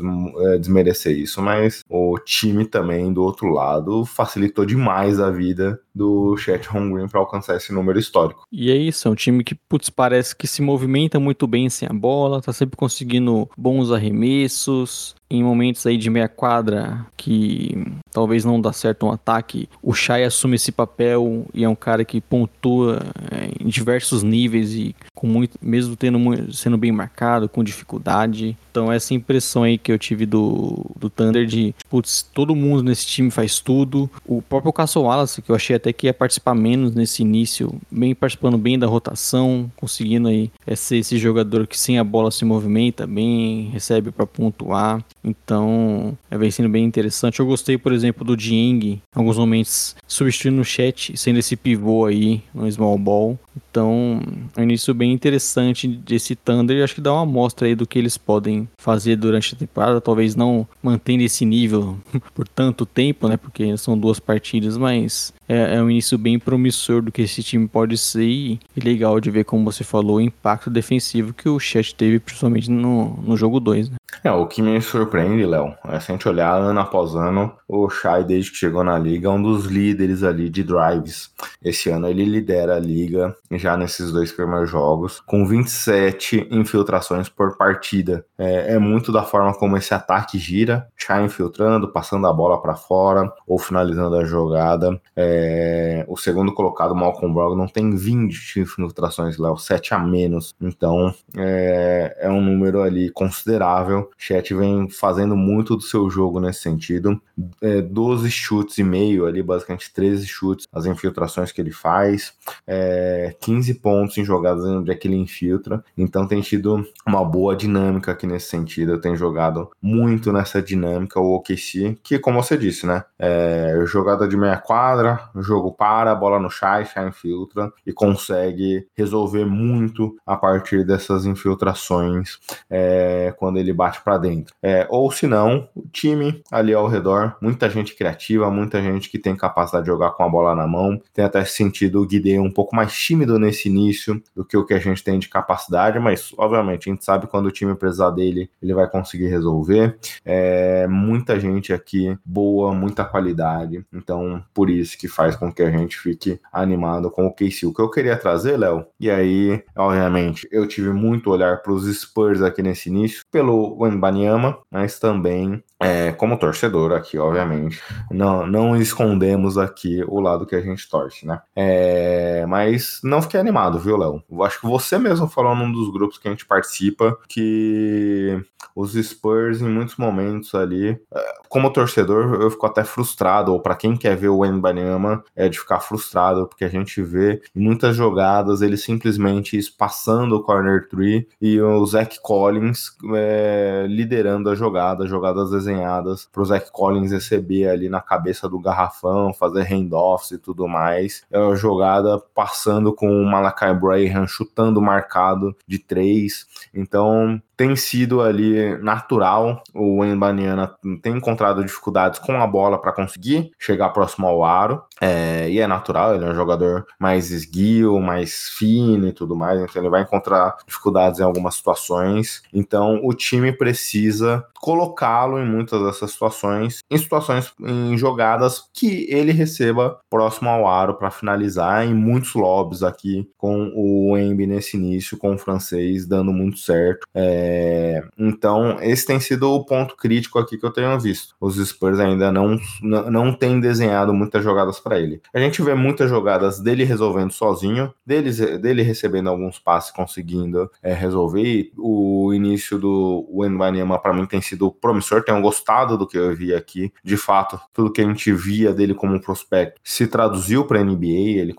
é, desmerecer isso, mas o time também do outro lado facilitou demais a vida do Chet Holmgren para alcançar esse número histórico. E é isso, é um time que, putz, parece que se movimenta muito bem sem a bola, tá sempre conseguindo bons arremessos, em momentos aí de meia quadra que talvez não dá certo um ataque, o Shai assume esse papel e é um cara que pontua é, em diversos níveis e com muito, mesmo tendo sendo bem marcado, com dificuldade. Então essa impressão aí que eu tive do, do Thunder de, putz, todo mundo nesse time faz tudo. O próprio Castle Wallace, que eu achei até que ia participar menos nesse início, bem participando bem da rotação, conseguindo aí é, ser esse jogador que sem a bola se movimenta bem, recebe para pontuar. Então, é vem sendo bem interessante. Eu gostei, por exemplo, do Dieng, em alguns momentos substituindo o chat, sendo esse pivô aí no small ball. Então, é um início bem interessante desse Thunder e acho que dá uma amostra aí do que eles podem fazer durante a temporada. Talvez não mantendo esse nível por tanto tempo, né? Porque são duas partidas, mas é, é, um início bem promissor do que esse time pode ser e, legal de ver, como você falou, o impacto defensivo que o Chet teve, principalmente no, no jogo 2, né? É, o que me surpreende, Léo, é se a gente olhar ano após ano, o Shai, desde que chegou na liga, é um dos líderes ali de drives. Esse ano ele lidera a liga já nesses dois primeiros jogos, com 27 infiltrações por partida. É, é muito da forma como esse ataque gira, Shai infiltrando, passando a bola para fora ou finalizando a jogada. É, o segundo colocado, Malcolm Brogdon, não tem 20 infiltrações, Léo, 7 a menos. Então é, é um número ali considerável. Chet vem fazendo muito do seu jogo nesse sentido. É, 12 chutes e meio ali, basicamente 13 chutes, as infiltrações que ele faz. É, 15 pontos em jogadas onde é que ele infiltra. Então tem tido uma boa dinâmica aqui nesse sentido. Tem jogado muito nessa dinâmica o OKC, que como você disse, né? É, jogada de meia quadra, jogo para, bola no chai, chai infiltra e consegue resolver muito a partir dessas infiltrações é, quando ele bate para dentro. É, ou se não, o time ali ao redor, muita gente criativa, muita gente que tem capacidade de jogar com a bola na mão, tem até sentido o um pouco mais tímido nesse início do que o que a gente tem de capacidade, mas obviamente a gente sabe quando o time precisar dele, ele vai conseguir resolver. É, muita gente aqui boa, muita qualidade, então por isso que faz com que a gente fique animado com o Casey. O que eu queria trazer, Léo, e aí, obviamente, eu tive muito olhar para os Spurs aqui nesse início, pelo Wembanyama, mas também é, como torcedor aqui, obviamente, não, não escondemos aqui o lado que a gente torce, né? É, mas não não fiquei animado, viu, Léo? Acho que você mesmo falou num dos grupos que a gente participa que os Spurs, em muitos momentos ali, é, como torcedor, eu fico até frustrado, ou para quem quer ver o Wembanyama, é de ficar frustrado, porque a gente vê em muitas jogadas ele simplesmente espaçando o corner tree e o Zach Collins é, liderando a jogada, jogadas desenhadas para o Zach Collins receber ali na cabeça do garrafão, fazer handoffs e tudo mais. É uma jogada passando com o Malakai Braham chutando marcado de três. Então, tem sido ali natural. O Embaniana tem encontrado dificuldades com a bola para conseguir chegar próximo ao aro. É, e é natural, ele é um jogador mais esguio, mais fino e tudo mais, então ele vai encontrar dificuldades em algumas situações. Então o time precisa colocá-lo em muitas dessas situações, em situações, em jogadas que ele receba próximo ao aro para finalizar, em muitos lobbies aqui com o Embi nesse início, com o francês dando muito certo. É, então esse tem sido o ponto crítico aqui que eu tenho visto. Os Spurs ainda não, não, têm desenhado muitas jogadas para ele. A gente vê muitas jogadas dele resolvendo sozinho, dele, dele recebendo alguns passes, conseguindo é, resolver. O início do Wembanyama para mim tem sido promissor, tenho gostado do que eu vi aqui. De fato, tudo que a gente via dele como prospecto se traduziu para NBA. Ele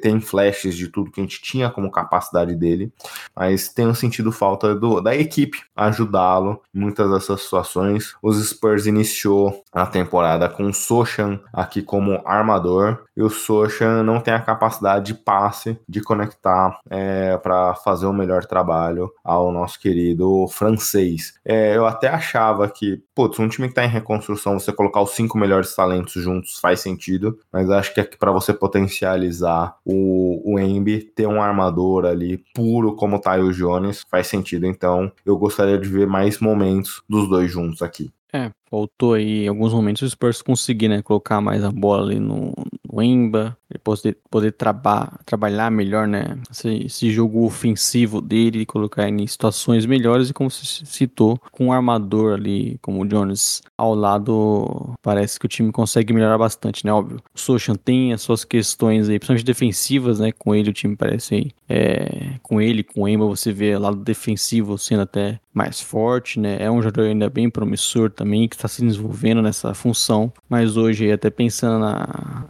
tem flashes de tudo que a gente tinha como capacidade dele, mas tenho sentido falta do, da equipe ajudá-lo em muitas dessas situações. Os Spurs iniciou a temporada com o Sochan aqui como armador e o Socha não tem a capacidade de passe de conectar é, para fazer o um melhor trabalho ao nosso querido francês. É, eu até achava que, putz, um time que está em reconstrução, você colocar os cinco melhores talentos juntos faz sentido, mas acho que é para você potencializar o, o Embi, ter um armador ali puro como o Jones, faz sentido. Então, eu gostaria de ver mais momentos dos dois juntos aqui. É, faltou aí em alguns momentos o Spurs conseguir, né, colocar mais a bola ali no, no Emba, poder, poder traba, trabalhar melhor, né, esse, esse, jogo ofensivo dele, colocar em situações melhores e como você citou, com um armador ali, como o Jones ao lado, parece que o time consegue melhorar bastante, né, óbvio. O Sochan tem as suas questões aí, principalmente defensivas, né, com ele o time parece aí, é, com ele, com o Emba, você vê lado defensivo sendo até mais forte, né, é um jogador ainda bem promissor também, que está se desenvolvendo nessa função, mas hoje, até pensando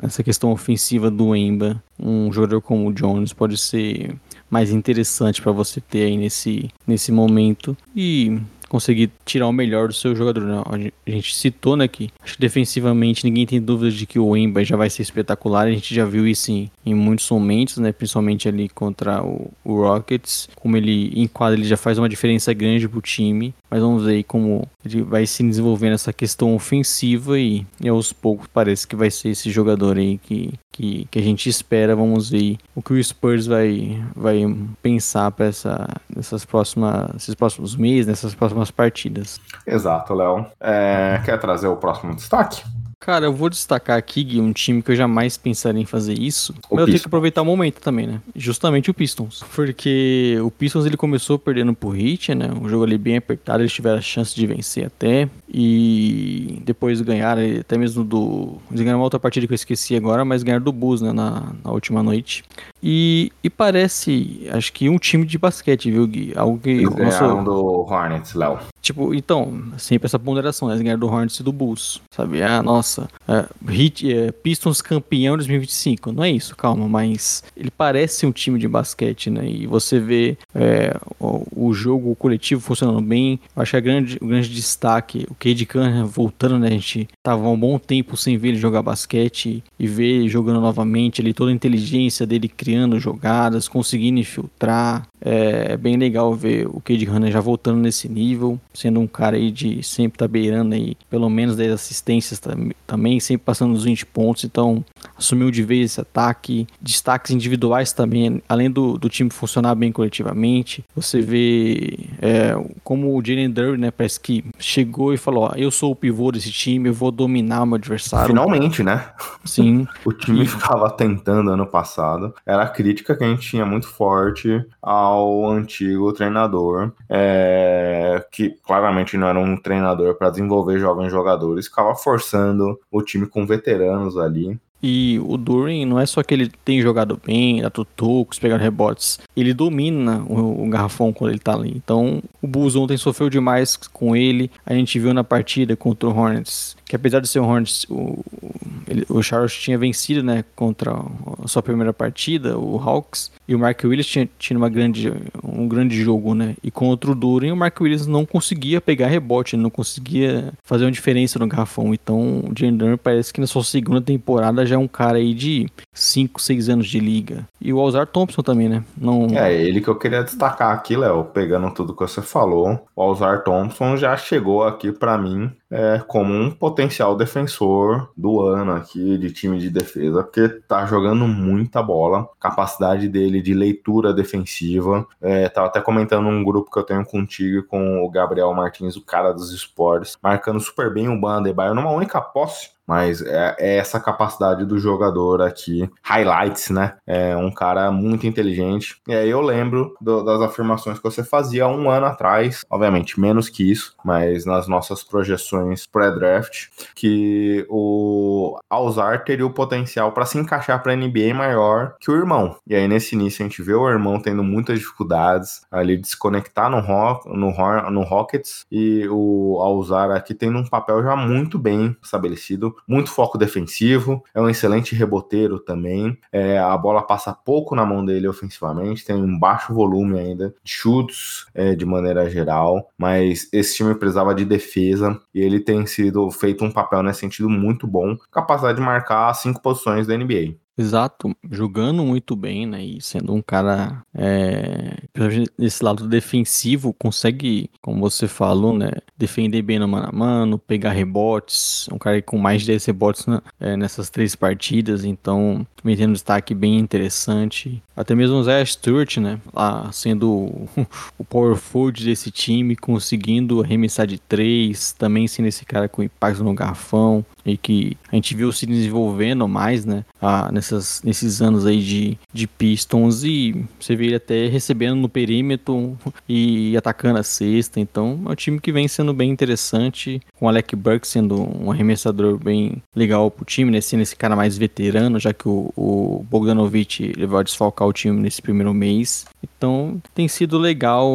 nessa questão ofensiva do Emba, um jogador como o Jones pode ser mais interessante para você ter aí nesse, nesse momento. E conseguir tirar o melhor do seu jogador. Né? A gente citou, né, que acho que defensivamente ninguém tem dúvida de que o Emba já vai ser espetacular. A gente já viu isso em, em muitos momentos, né, principalmente ali contra o, o, Rockets. Como ele em quadra ele já faz uma diferença grande pro time. Mas vamos ver aí como ele vai se desenvolvendo essa questão ofensiva e, e aos poucos parece que vai ser esse jogador aí que, que, que a gente espera. Vamos ver o que o Spurs vai, vai pensar para essa, próximas, esses próximos meses, nessas próximas partidas. Exato, Léo. É, quer trazer o próximo destaque? Cara, eu vou destacar aqui, Gui, um time que eu jamais pensaria em fazer isso. O mas eu tenho que aproveitar o momento também, né? Justamente o Pistons. Porque o Pistons ele começou perdendo pro Heat, né? Um jogo ali bem apertado, eles tiveram a chance de vencer até. E depois ganharam, até mesmo do. Eles ganharam uma outra partida que eu esqueci agora, mas ganharam do Bulls, né? Na, na última noite. E, e, parece, acho que um time de basquete, viu, Gui? Algo que. Eles nosso... do Hornets, Léo. Tipo, então, sempre essa ponderação, né? Eles ganharam do Hornets e do Bulls, sabe? Ah, nossa, é, Hit, é, Pistons campeão 2025. Não é isso, calma, mas ele parece um time de basquete, né? E você vê é, o, o, jogo coletivo funcionando bem. Eu acho que a grande, o grande destaque, o Cade Cunningham voltando, né? A gente tava um bom tempo sem ver ele jogar basquete e ver ele jogando novamente ali, toda a inteligência dele criando jogadas, conseguindo infiltrar. É, é bem legal ver o Cade Cunningham já voltando nesse nível sendo um cara aí de sempre tá beirando aí pelo menos 10 assistências também, sempre passando dos 20 pontos, então assumiu de vez esse ataque, destaques individuais também, além do, do time funcionar bem coletivamente, você vê é, como o Jalen Durr, né, parece que chegou e falou, ó, eu sou o pivô desse time, eu vou dominar o meu adversário. Finalmente, né? Sim. o time e... ficava tentando ano passado, era a crítica que a gente tinha muito forte ao antigo treinador, é, que claramente não era um treinador para desenvolver jovens jogadores, ficava forçando o time com veteranos ali. E o Durin não é só que ele tem jogado bem, dá tocos, pegar rebotes. Ele domina o, o, garrafão quando ele tá ali. Então o Bulls ontem sofreu demais com ele. A gente viu na partida contra o Hornets que apesar de ser o Hornets, o, ele, o Charles tinha vencido, né, contra a sua primeira partida, o Hawks, e o Mark Williams tinha, tinha uma grande, um grande jogo, né, e contra o Duran, o Mark Williams não conseguia pegar rebote, não conseguia fazer uma diferença no garrafão, então o Jalen parece que na sua segunda temporada já é um cara aí de 5, 6 anos de liga. E o Alzar Thompson também, né? Não... É, ele que eu queria destacar aqui, Léo, pegando tudo que você falou, o Alzar Thompson já chegou aqui para mim é, como um potencial defensor do ano aqui de time de defesa, porque tá jogando muita bola, capacidade dele de leitura defensiva. É, tava até comentando um grupo que eu tenho contigo com o Gabriel Martins, o cara dos esportes, marcando super bem o Bandebaio numa única posse mas é, é, essa capacidade do jogador aqui, highlights, né? É um cara muito inteligente. E aí eu lembro do, das afirmações que você fazia um ano atrás, obviamente menos que isso, mas nas nossas projeções pré-draft, que o Alzar teria o potencial para se encaixar para NBA maior que o irmão. E aí nesse início a gente vê o irmão tendo muitas dificuldades ali de se conectar no, rock, no, no Rockets e o Alzar aqui tendo um papel já muito bem estabelecido muito foco defensivo, é um excelente reboteiro também. É, a bola passa pouco na mão dele ofensivamente, tem um baixo volume ainda de chutes é, de maneira geral, mas esse time precisava de defesa e ele tem sido feito um papel nesse sentido muito bom, capacidade de marcar cinco posições da NBA. Exato, jogando muito bem, né? E sendo um cara é, nesse lado defensivo, consegue, como você falou, né? Defender bem no mano a mano, pegar rebotes. Um cara com mais de 10 rebotes é, nessas três partidas, então tem um destaque bem interessante. Até mesmo o Zé Stewart, né? Lá sendo o power forward desse time, conseguindo arremessar de três, também sendo esse cara com impacto no garfão e que a gente viu se desenvolvendo mais, né? Ah, nessas, nesses anos aí de, de Pistons e você vê ele até recebendo no perímetro e atacando a cesta. Então é um time que vem sendo bem interessante, com o Alec Burke sendo um arremessador bem legal pro time, né? Sendo esse cara mais veterano, já que o, o Bogdanovich ele vai desfalcar o time nesse primeiro mês. Então tem sido legal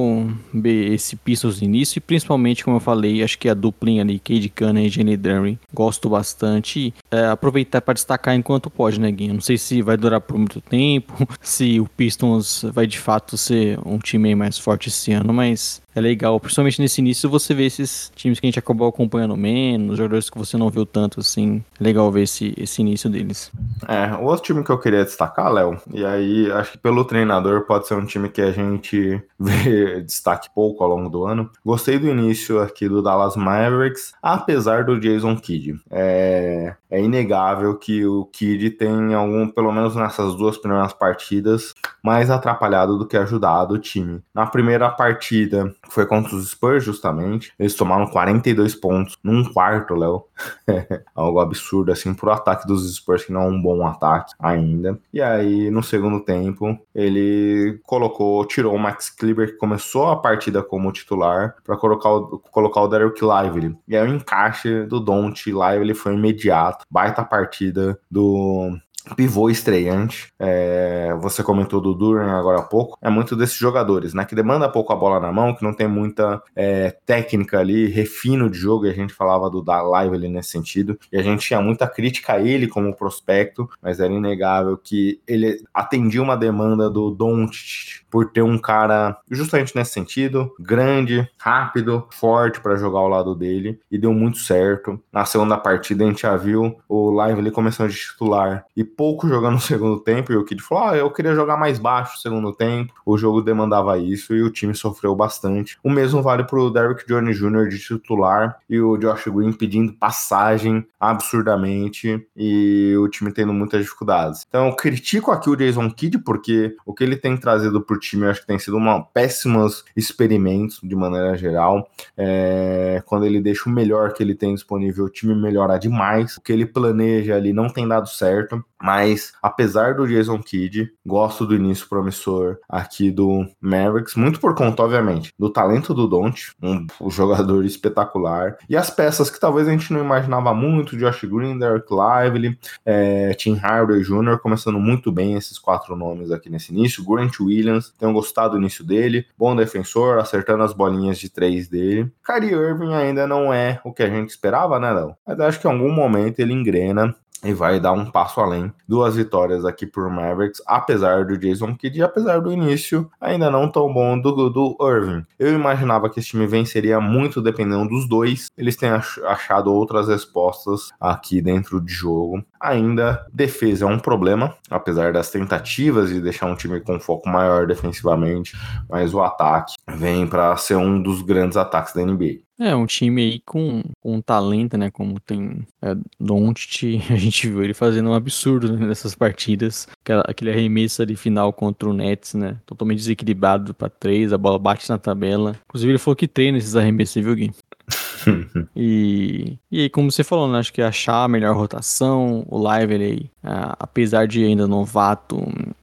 ver esse Pistons no início e principalmente, como eu falei, acho que a duplinha ali, Cade Cunningham e Jenny Duran, gosto bastante bastante. É, aproveitar para destacar enquanto pode, né, Guinho? Não sei se vai durar por muito tempo, se o Pistons vai de fato ser um time mais forte esse ano, mas é legal, principalmente nesse início, você vê esses times que a gente acabou acompanhando menos, jogadores que você não viu tanto, assim. É legal ver esse, esse início deles. É, o outro time que eu queria destacar, Léo, e aí acho que pelo treinador pode ser um time que a gente vê destaque pouco ao longo do ano. Gostei do início aqui do Dallas Mavericks, apesar do Jason Kidd. É, é inegável que o Kidd tem algum, pelo menos nessas duas primeiras partidas, mais atrapalhado do que ajudado o time. Na primeira partida, foi contra os Spurs, justamente. Eles tomaram 42 pontos num quarto, Léo. Algo absurdo, assim, pro ataque dos Spurs, que não é um bom ataque ainda. E aí, no segundo tempo, ele colocou, tirou o Max Kleber, que começou a partida como titular, para colocar o, colocar o Derek Lively. E aí, o encaixe do Don't Lively foi imediato. Baita partida do pivô estreante. É, você comentou do Duran agora há pouco. É muito desses jogadores, né? Que demanda pouco a bola na mão, que não tem muita é, técnica ali, refino de jogo. E a gente falava do da live ali nesse sentido. E a gente tinha muita crítica a ele como prospecto, mas era inegável que ele atendia uma demanda do Doncic por ter um cara justamente nesse sentido, grande, rápido, forte para jogar ao lado dele e deu muito certo. Na segunda partida a gente já viu o Live ali começando de titular e pouco jogando no segundo tempo e o Kid falou: "Ah, eu queria jogar mais baixo no segundo tempo". O jogo demandava isso e o time sofreu bastante. O mesmo vale pro Derrick Jones Jr. de titular e o Josh Green pedindo passagem absurdamente e o time tendo muitas dificuldades. Então, eu critico aqui o Jason Kidd porque o que ele tem trazido pro time, acho que tem sido uma péssimos experimentos de maneira geral. É, quando ele deixa o melhor que ele tem disponível, o time melhora demais. O que ele planeja ali não tem dado certo. Mas, apesar do Jason Kidd, gosto do início promissor aqui do Mavericks, muito por conta, obviamente, do talento do Don't, um, jogador espetacular, e as peças que talvez a gente não imaginava muito, Josh Green, Derek Lively, é, Tim Hardaway Jr., começando muito bem esses quatro nomes aqui nesse início, Grant Williams, tenho gostado do início dele, bom defensor, acertando as bolinhas de três dele. Kyrie Irving ainda não é o que a gente esperava, né, Léo? Mas acho que em algum momento ele engrena e vai dar um passo além. Duas vitórias aqui por Mavericks, apesar do Jason Kidd apesar do início ainda não tão bom do, do Irving. Eu imaginava que esse time venceria muito dependendo dos dois. Eles têm achado outras respostas aqui dentro de jogo. Ainda defesa é um problema, apesar das tentativas de deixar um time com foco maior defensivamente, mas o ataque vem para ser um dos grandes ataques da NBA. É, um time aí com, com talento, né? Como tem é, Doncic, a gente viu ele fazendo um absurdo né, nessas partidas. Aquela, aquele arremesso ali final contra o Nets, né? Totalmente desequilibrado para três, a bola bate na tabela. Inclusive ele falou que treina esses arremessos, viu, Gui? e, e como você falou, né, acho que achar a melhor rotação, o Live, ele, apesar de ainda novato,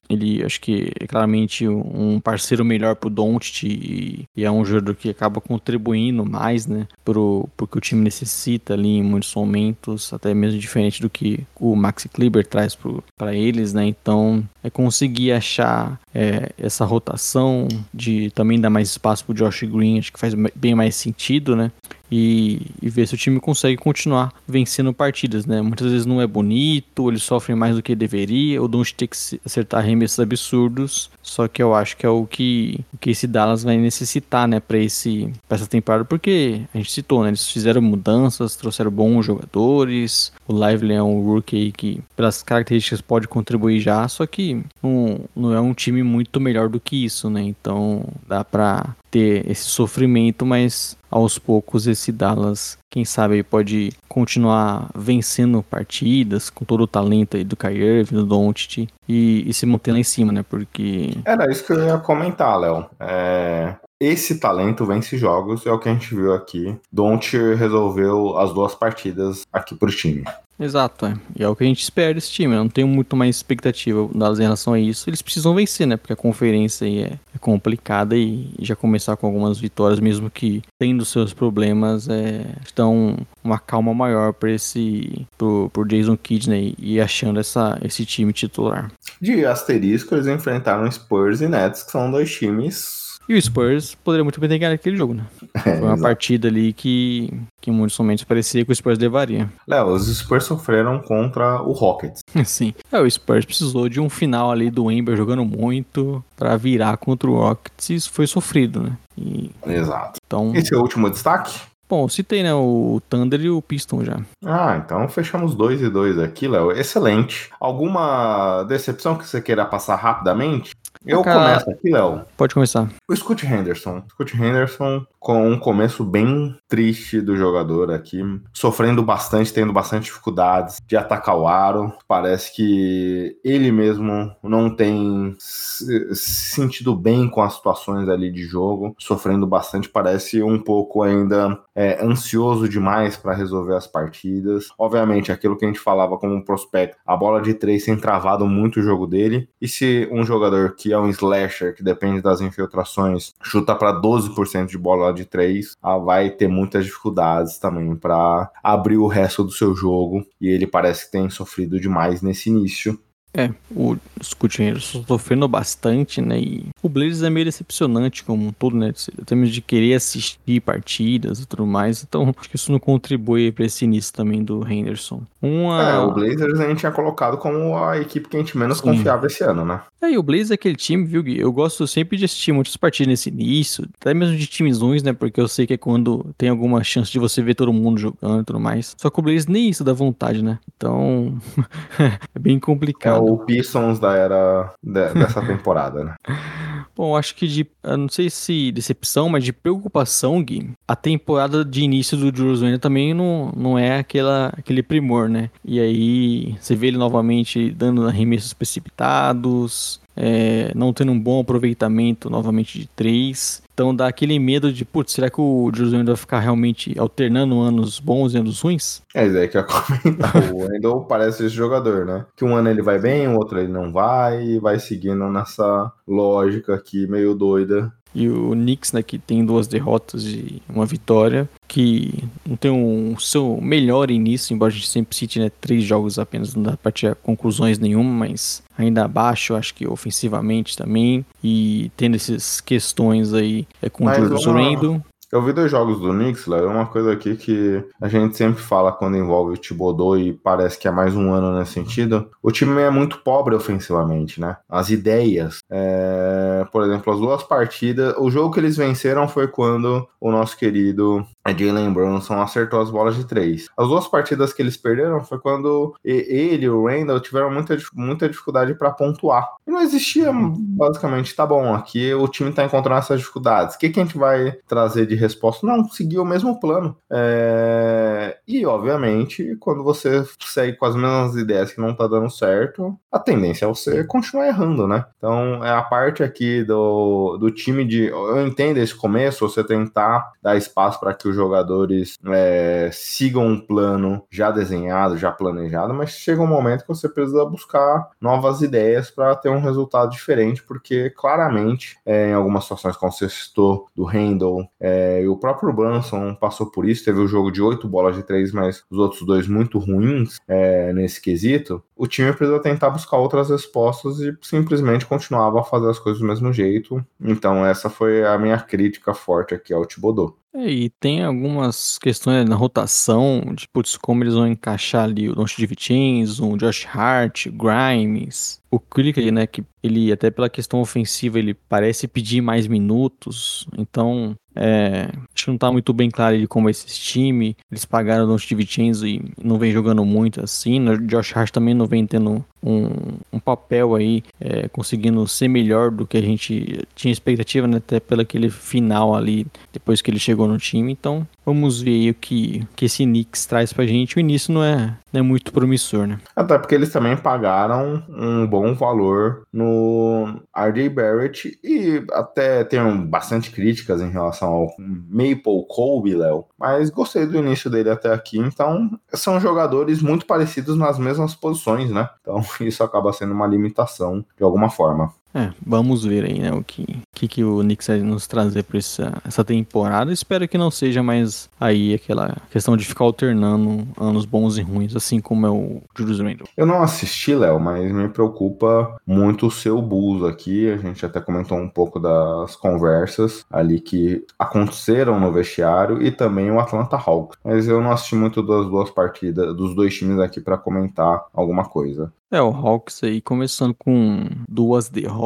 ele acho que é claramente um parceiro melhor pro Doncic e, e, é um jogador que acaba contribuindo mais, né, pro, pro o time necessita ali em muitos momentos, até mesmo diferente do que o Maxi Kleber traz para eles, né, então é conseguir achar é, essa rotação de também dar mais espaço pro Josh Green, acho que faz bem mais sentido, né, e, e, ver se o time consegue continuar vencendo partidas, né? Muitas vezes não é bonito, eles sofrem mais do que deveria, o Doncic tem que acertar arremessos absurdos, só que eu acho que é o que, o que esse Dallas vai necessitar, né, para esse pra essa temporada, porque a gente citou, né, eles fizeram mudanças, trouxeram bons jogadores, o Lively é um rookie que pelas características pode contribuir já, só que não, não é um time muito melhor do que isso, né? Então dá para ter esse sofrimento, mas aos poucos esse Dallas, quem sabe, pode continuar vencendo partidas com todo o talento aí do Kyrie do Doncic e, e se manter lá em cima, né? Porque era isso que eu ia comentar, Léo. É, esse talento vence jogos, é o que a gente viu aqui. Don't resolveu as duas partidas aqui pro time. Exato, é. E é o que a gente espera desse time. Eu não tenho muito mais expectativa delas em relação a isso. Eles precisam vencer, né? Porque a conferência aí é, é complicada e, e, já começar com algumas vitórias, mesmo que tendo seus problemas, é, estão uma calma maior para esse pro, pro Jason Kidd, né? E achando essa, esse time titular. De asterisco, eles enfrentaram Spurs e Nets, que são dois times e o Spurs poderia muito bem ter ganhado aquele jogo, né? É, Foi uma partida ali que, que em muitos momentos parecia que o Spurs levaria. Léo, os Spurs sofreram contra o Rockets. Sim. É, o Spurs precisou de um final ali do Ember jogando muito para virar contra o Rockets e isso foi sofrido, né? E... Exato. Então... Esse é o último destaque? Bom, citei, né, o Thunder e o Piston já. Ah, então fechamos dois e dois aqui, Léo. Excelente. Alguma decepção que você queira passar rapidamente? Eu Cara... começo aqui, Léo. Pode começar. O Scott Henderson. Scott Henderson com um começo bem triste do jogador aqui, sofrendo bastante, tendo bastante dificuldades de atacar o aro. Parece que ele mesmo não tem se sentido bem com as situações ali de jogo, sofrendo bastante. Parece um pouco ainda é, ansioso demais para resolver as partidas. Obviamente, aquilo que a gente falava como prospecto, a bola de três tem travado muito o jogo dele. E se um jogador que é um slasher, que depende das infiltrações, chuta para 12% de bola de três, ah, vai ter muitas dificuldades também para abrir o resto do seu jogo. E ele parece que tem sofrido demais nesse início. É, o Scoot Henderson sofrendo bastante, né? E o Blazers é meio decepcionante como um todo, né? Em termos de querer assistir partidas e tudo mais. Então, acho que isso não contribui para esse início também do Henderson. Uma... É, o Blazers a gente tinha colocado como a equipe que a gente menos Sim. confiava esse ano, né? É, e o Blazers é aquele time, viu, Gui? Eu gosto sempre de assistir muitas partidas nesse início, até mesmo de times ruins, né? Porque eu sei que é quando tem alguma chance de você ver todo mundo jogando e tudo mais. Só que o Blazers nem isso dá vontade, né? Então, é bem complicado. É o Pistons da era de, dessa temporada, né? Bom, acho que de, não sei se decepção, mas de preocupação, Gui, a temporada de início do Jules Randle também não, não é aquela, aquele primor, né? E aí você vê ele novamente dando arremessos precipitados, é, não tendo um bom aproveitamento novamente de três. Então dá aquele medo de, putz, será que o José vai ficar realmente alternando anos bons e anos ruins? É, isso aí que eu ia comentar. o Wendell parece esse jogador, né? Que um ano ele vai bem, o outro ele não vai, e vai seguindo nessa lógica aqui meio doida e o Knicks, né, que tem duas derrotas e uma vitória, que não tem um seu melhor início, embora a gente sempre cite né, três jogos apenas, não dá para tirar conclusões nenhuma, mas ainda abaixo, acho que ofensivamente também, e tendo essas questões aí é, com mas o Julius Randle. Eu vi dois jogos do Knicks, Léo, uma coisa aqui que a gente sempre fala quando envolve o Thibodeau e parece que é mais um ano nesse sentido. O time é muito pobre ofensivamente, né? As ideias. É... Por exemplo, as duas partidas. O jogo que eles venceram foi quando o nosso querido Jalen Brunson acertou as bolas de três. As duas partidas que eles perderam foi quando ele e o Randall tiveram muita, muita dificuldade para pontuar. E não existia, basicamente, tá bom, aqui o time tá encontrando essas dificuldades. O que, que a gente vai trazer de resposta? Não, seguir o mesmo plano. É... E, obviamente, quando você segue com as mesmas ideias que não tá dando certo, a tendência é você continuar errando, né? Então, é a parte aqui do, do time de. Eu entendo esse começo, você tentar dar espaço para que os jogadores é, sigam um plano já desenhado, já planejado, mas chega um momento que você precisa buscar novas ideias para ter um resultado diferente, porque claramente, é, em algumas situações, como você citou, do Handel, é, e o próprio Brunson passou por isso, teve o um jogo de oito bolas de três, mas os outros dois muito ruins é, nesse quesito, o time precisa tentar buscar outras respostas e simplesmente continuava a fazer as coisas do mesmo jeito. Então essa foi a minha crítica forte aqui ao Thibodeau. É, e tem algumas questões na rotação, putz, como eles vão encaixar ali o Don Vincenzo, o Josh Hart, Grimes, o Cricket, né, que ele até pela questão ofensiva ele parece pedir mais minutos, então é, acho que não tá muito bem claro ele como esse time. Eles pagaram o Don Vincenzo e não vem jogando muito assim. O Josh Hart também não vem tendo um, um papel aí, é, conseguindo ser melhor do que a gente tinha expectativa, né? Até pelo aquele final ali, depois que ele chegou no time. Então, vamos ver aí o que, que esse Knicks traz pra gente. O início não é, não é muito promissor, né? Até porque eles também pagaram um bom valor no RJ Barrett e até tem bastante críticas em relação ao Maple Colby, Léo. Mas gostei do início dele até aqui. Então, são jogadores muito parecidos nas mesmas posições, né? Então, isso acaba sendo uma limitação de alguma forma. É, vamos ver aí, né, o que, que, que o Knicks vai nos trazer para essa, essa temporada. Espero que não seja mais aí aquela questão de ficar alternando anos bons e ruins, assim como é o Julius Randle. Eu não assisti, Léo, mas me preocupa muito o seu Bulls aqui. A gente até comentou um pouco das conversas ali que aconteceram no vestiário e também o Atlanta Hawks. Mas eu não assisti muito das duas partidas, dos dois times aqui para comentar alguma coisa. É, o Hawks aí começando com duas derrotas,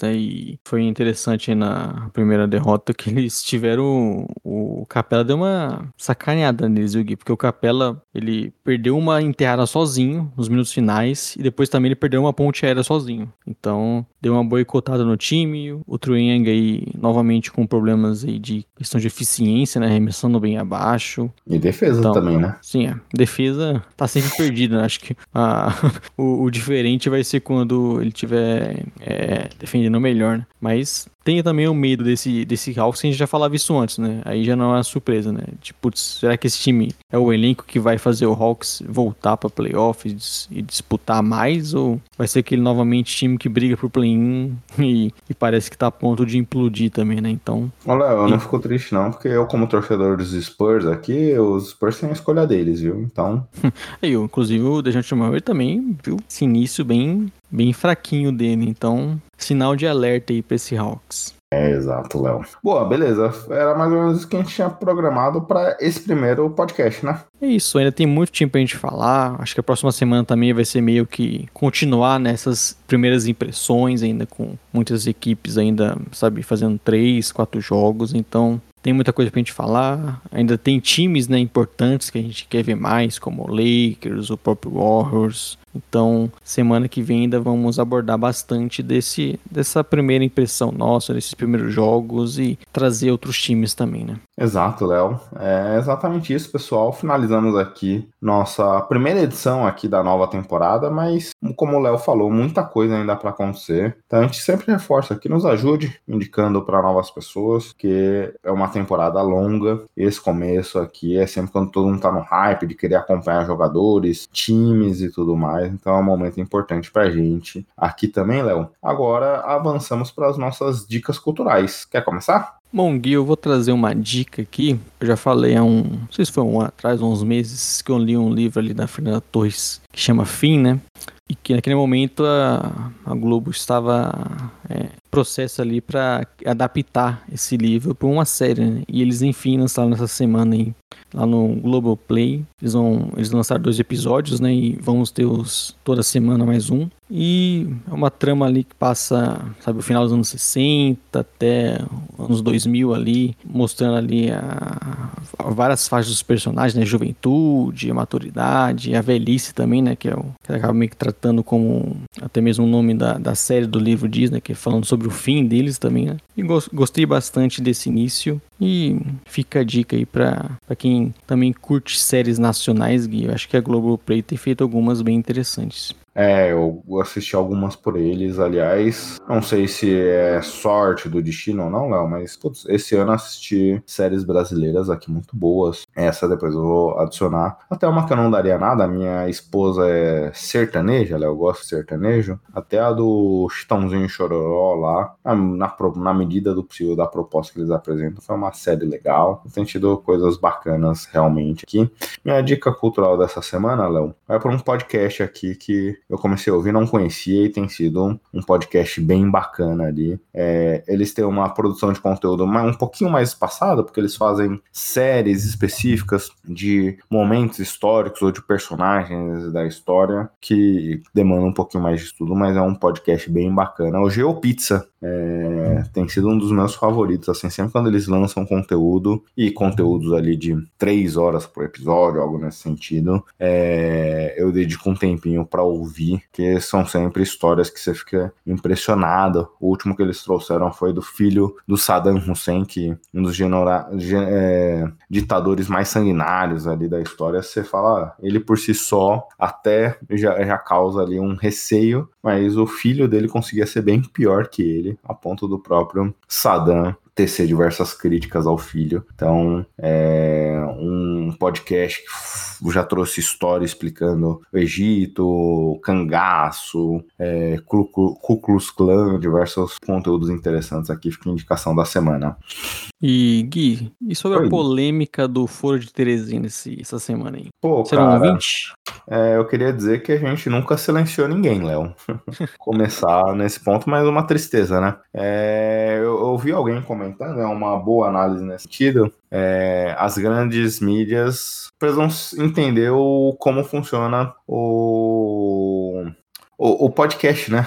né? E foi interessante na primeira derrota que eles tiveram. O, Capela deu uma sacaneada neles, viu, Gui? Porque o Capela ele perdeu uma enterrada sozinho nos minutos finais e depois também ele perdeu uma ponte aérea sozinho. Então deu uma boicotada no time. O Trueng aí novamente com problemas aí de questão de eficiência, né? Arremessando bem abaixo. E defesa então, também, né? Sim, é. Defesa tá sempre perdida, né? Acho que a, o, o diferente vai ser quando ele tiver é, defendendo melhor, né? Mas tenha também o medo desse, desse Hawks, a gente já falava isso antes, né? Aí já não é uma surpresa, né? Tipo, será que esse time é o elenco que vai fazer o Hawks voltar para playoffs e disputar mais? Ou vai ser aquele novamente time que briga pro play-in e, e, parece que tá a ponto de implodir também, né? Então. Olha, eu não fico triste não, porque eu, como torcedor dos Spurs aqui, os Spurs têm a escolha deles, viu? Então. Aí, inclusive, o Dejante Murray também viu esse início bem, bem fraquinho dele, então sinal de alerta aí pra esse Hawks. É, exato, Léo. Boa, beleza. Era mais ou menos isso que a gente tinha programado para esse primeiro podcast, né? É isso, ainda tem muito tempo pra gente falar. Acho que a próxima semana também vai ser meio que continuar nessas primeiras impressões, ainda com muitas equipes ainda, sabe, fazendo três, quatro jogos. Então, tem muita coisa pra gente falar. Ainda tem times né, importantes que a gente quer ver mais, como o Lakers, o próprio Warriors. Então, semana que vem ainda vamos abordar bastante desse, dessa primeira impressão nossa, desses primeiros jogos e trazer outros times também, né? Exato, Léo. É exatamente isso, pessoal. Finalizamos aqui nossa primeira edição aqui da nova temporada, mas como o Léo falou, muita coisa ainda para acontecer. Então a gente sempre reforça que nos ajude indicando para novas pessoas que é uma temporada longa. Esse começo aqui é sempre quando todo mundo tá no hype de querer acompanhar jogadores, times e tudo mais. Então é um momento importante pra gente aqui também, Léo. Agora avançamos para as nossas dicas culturais. Quer começar? Bom, Gui, eu vou trazer uma dica aqui. Eu já falei há um, não sei se foi um ano atrás, uns meses, que eu li um livro ali da Fernanda Torres que chama Fim, né? E que naquele momento a, a Globo estava é, processo ali para adaptar esse livro para uma série, né? E eles enfim lançaram nessa semana aí lá no Globoplay. Eles vão eles lançaram dois episódios, né? E vamos ter os toda semana mais um. E é uma trama ali que passa, sabe, o final dos anos 60 até anos 2000 ali, mostrando ali a, a várias faixas dos personagens, né? Juventude, a maturidade, a velhice também, né? Que é o que acaba meio que tratando como até mesmo o nome da, da série do livro diz, né? Que é falando sobre o fim deles também, né? E gostei bastante desse início. E fica a dica aí pra quem também curte séries nacionais, Gui. Eu acho que a Globoplay tem feito algumas bem interessantes. É, eu assisti algumas por eles, aliás. Não sei se é sorte do destino ou não, Léo, mas putz, esse ano assisti séries brasileiras aqui muito boas. Essa depois eu vou adicionar. Até uma que eu não daria nada, minha esposa é sertaneja, Léo, eu gosto de sertanejo. Até a do Chitãozinho Chororó lá, na, na, na medida do possível da proposta que eles apresentam, foi uma série legal. Tem tido coisas bacanas realmente aqui. Minha dica cultural dessa semana, Léo, é para um podcast aqui que eu comecei a ouvir, não conhecia e tem sido um, um podcast bem bacana ali. É, eles têm uma produção de conteúdo um pouquinho mais espaçada, porque eles fazem séries específicas de momentos históricos ou de personagens da história que demandam um pouquinho mais de estudo, mas é um podcast bem bacana. O GeoPizza é, tem sido um dos meus favoritos, assim, sempre quando eles lançam conteúdo e conteúdos ali de três horas por episódio, algo nesse sentido, é, eu dedico um tempinho para ouvir, que são sempre histórias que você fica impressionado. O último que eles trouxeram foi do filho do Saddam Hussein, que um dos genera, é, ditadores mais sanguinários ali da história. Você fala, ele por si só até já, já causa ali um receio, mas o filho dele conseguia ser bem pior que ele, a ponto do próprio Saddam tecer diversas críticas ao filho. Então, é um podcast que já trouxe história explicando o Egito, o cangaço, é, Ku Klux Klan, diversos conteúdos interessantes aqui. Fica a indicação da semana. E Gui, e sobre Oi. a polêmica do Foro de Teresina esse, essa semana aí? Pô, Será cara, um ouvinte? É, eu queria dizer que a gente nunca silenciou ninguém, Léo. Começar nesse ponto, mas uma tristeza, né? É, eu, eu ouvi alguém comentando, é uma boa análise nesse sentido. É, as grandes mídias precisam entender o, como funciona o o, o, podcast, né?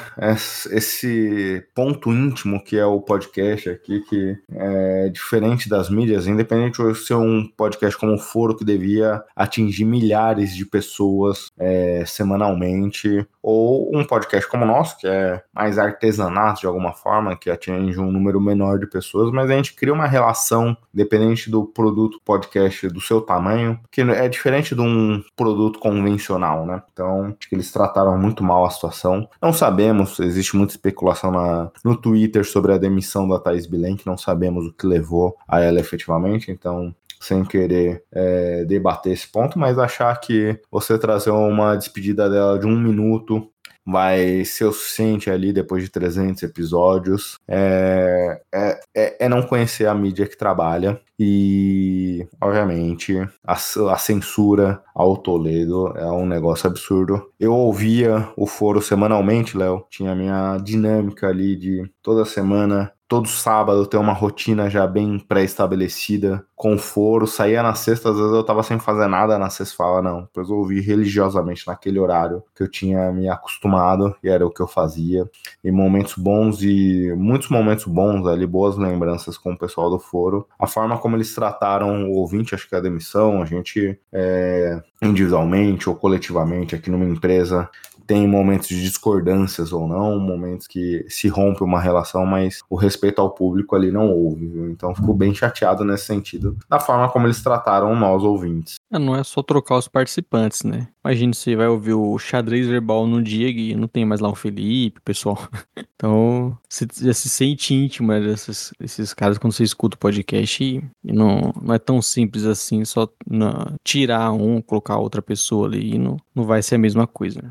Esse ponto íntimo que é o podcast aqui, que é diferente das mídias, independente de ser um podcast como o Foro, que devia atingir milhares de pessoas é, semanalmente, ou um podcast como o nosso, que é mais artesanato de alguma forma, que atinge um número menor de pessoas, mas a gente cria uma relação, dependente do produto podcast, do seu tamanho, que é diferente de um produto convencional, né? Então, acho que eles trataram muito mal a situação. Não sabemos, existe muita especulação na, no Twitter sobre a demissão da Thais Bilenque, não sabemos o que levou a ela efetivamente, então sem querer é, debater esse ponto, mas achar que você trazer uma despedida dela de um minuto vai ser o suficiente ali depois de 300 episódios. É, é, é, é não conhecer a mídia que trabalha e, obviamente, a, a, censura ao Toledo é um negócio absurdo. Eu ouvia o foro semanalmente, Léo, tinha a minha dinâmica ali de toda semana todo sábado ter uma rotina já bem pré-estabelecida, com foro, saía na sexta, às vezes eu tava sem fazer nada, na sexta fala, não, depois eu ouvi religiosamente naquele horário que eu tinha me acostumado, e era o que eu fazia, e momentos bons e muitos momentos bons ali, boas lembranças com o pessoal do foro, a forma como eles trataram o ouvinte, acho que é a demissão, a gente é, individualmente ou coletivamente aqui numa empresa tem momentos de discordâncias ou não, momentos que se rompe uma relação, mas o respeito ao público ali não houve. Viu? Então fico bem chateado nesse sentido, da forma como eles trataram nós ouvintes. É, não é só trocar os participantes, né? Imagina você vai ouvir o xadrez verbal no dia e não tem mais lá o Felipe, pessoal. Então, você já se sente íntimo né, desses, desses caras quando você escuta o podcast e, não, não é tão simples assim, só na, tirar um, colocar outra pessoa ali e não, não vai ser a mesma coisa. Né?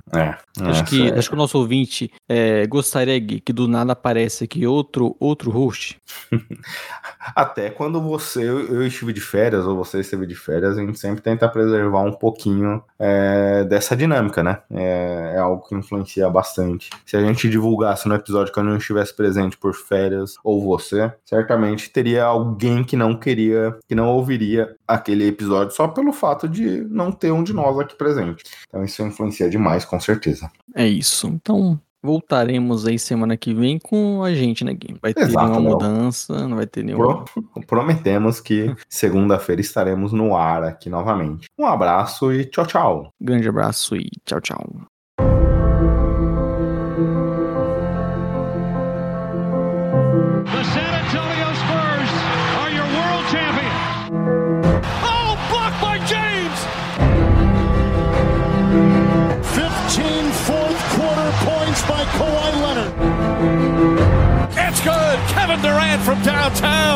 É. Acho que, é. acho que o nosso ouvinte é, gostaria Gui, que do nada aparece aqui outro, outro host. Até quando você, eu estive de férias, ou você esteve de férias, a gente sempre tenta preservar um pouquinho é, dessa dinâmica, né? É, é, algo que influencia bastante. Se a gente divulgasse no episódio que eu não estivesse presente por férias, ou você, certamente teria alguém que não queria, que não ouviria aquele episódio só pelo fato de não ter um de nós aqui presente. Então isso influencia demais, com certeza. É isso. Então, voltaremos aí semana que vem com a gente, né, Gui? Vai ter Exato, nenhuma Léo. mudança, não vai ter nenhuma. Pro- prometemos que segunda-feira estaremos no ar aqui novamente. Um abraço e tchau, tchau. Grande abraço e tchau, tchau. time.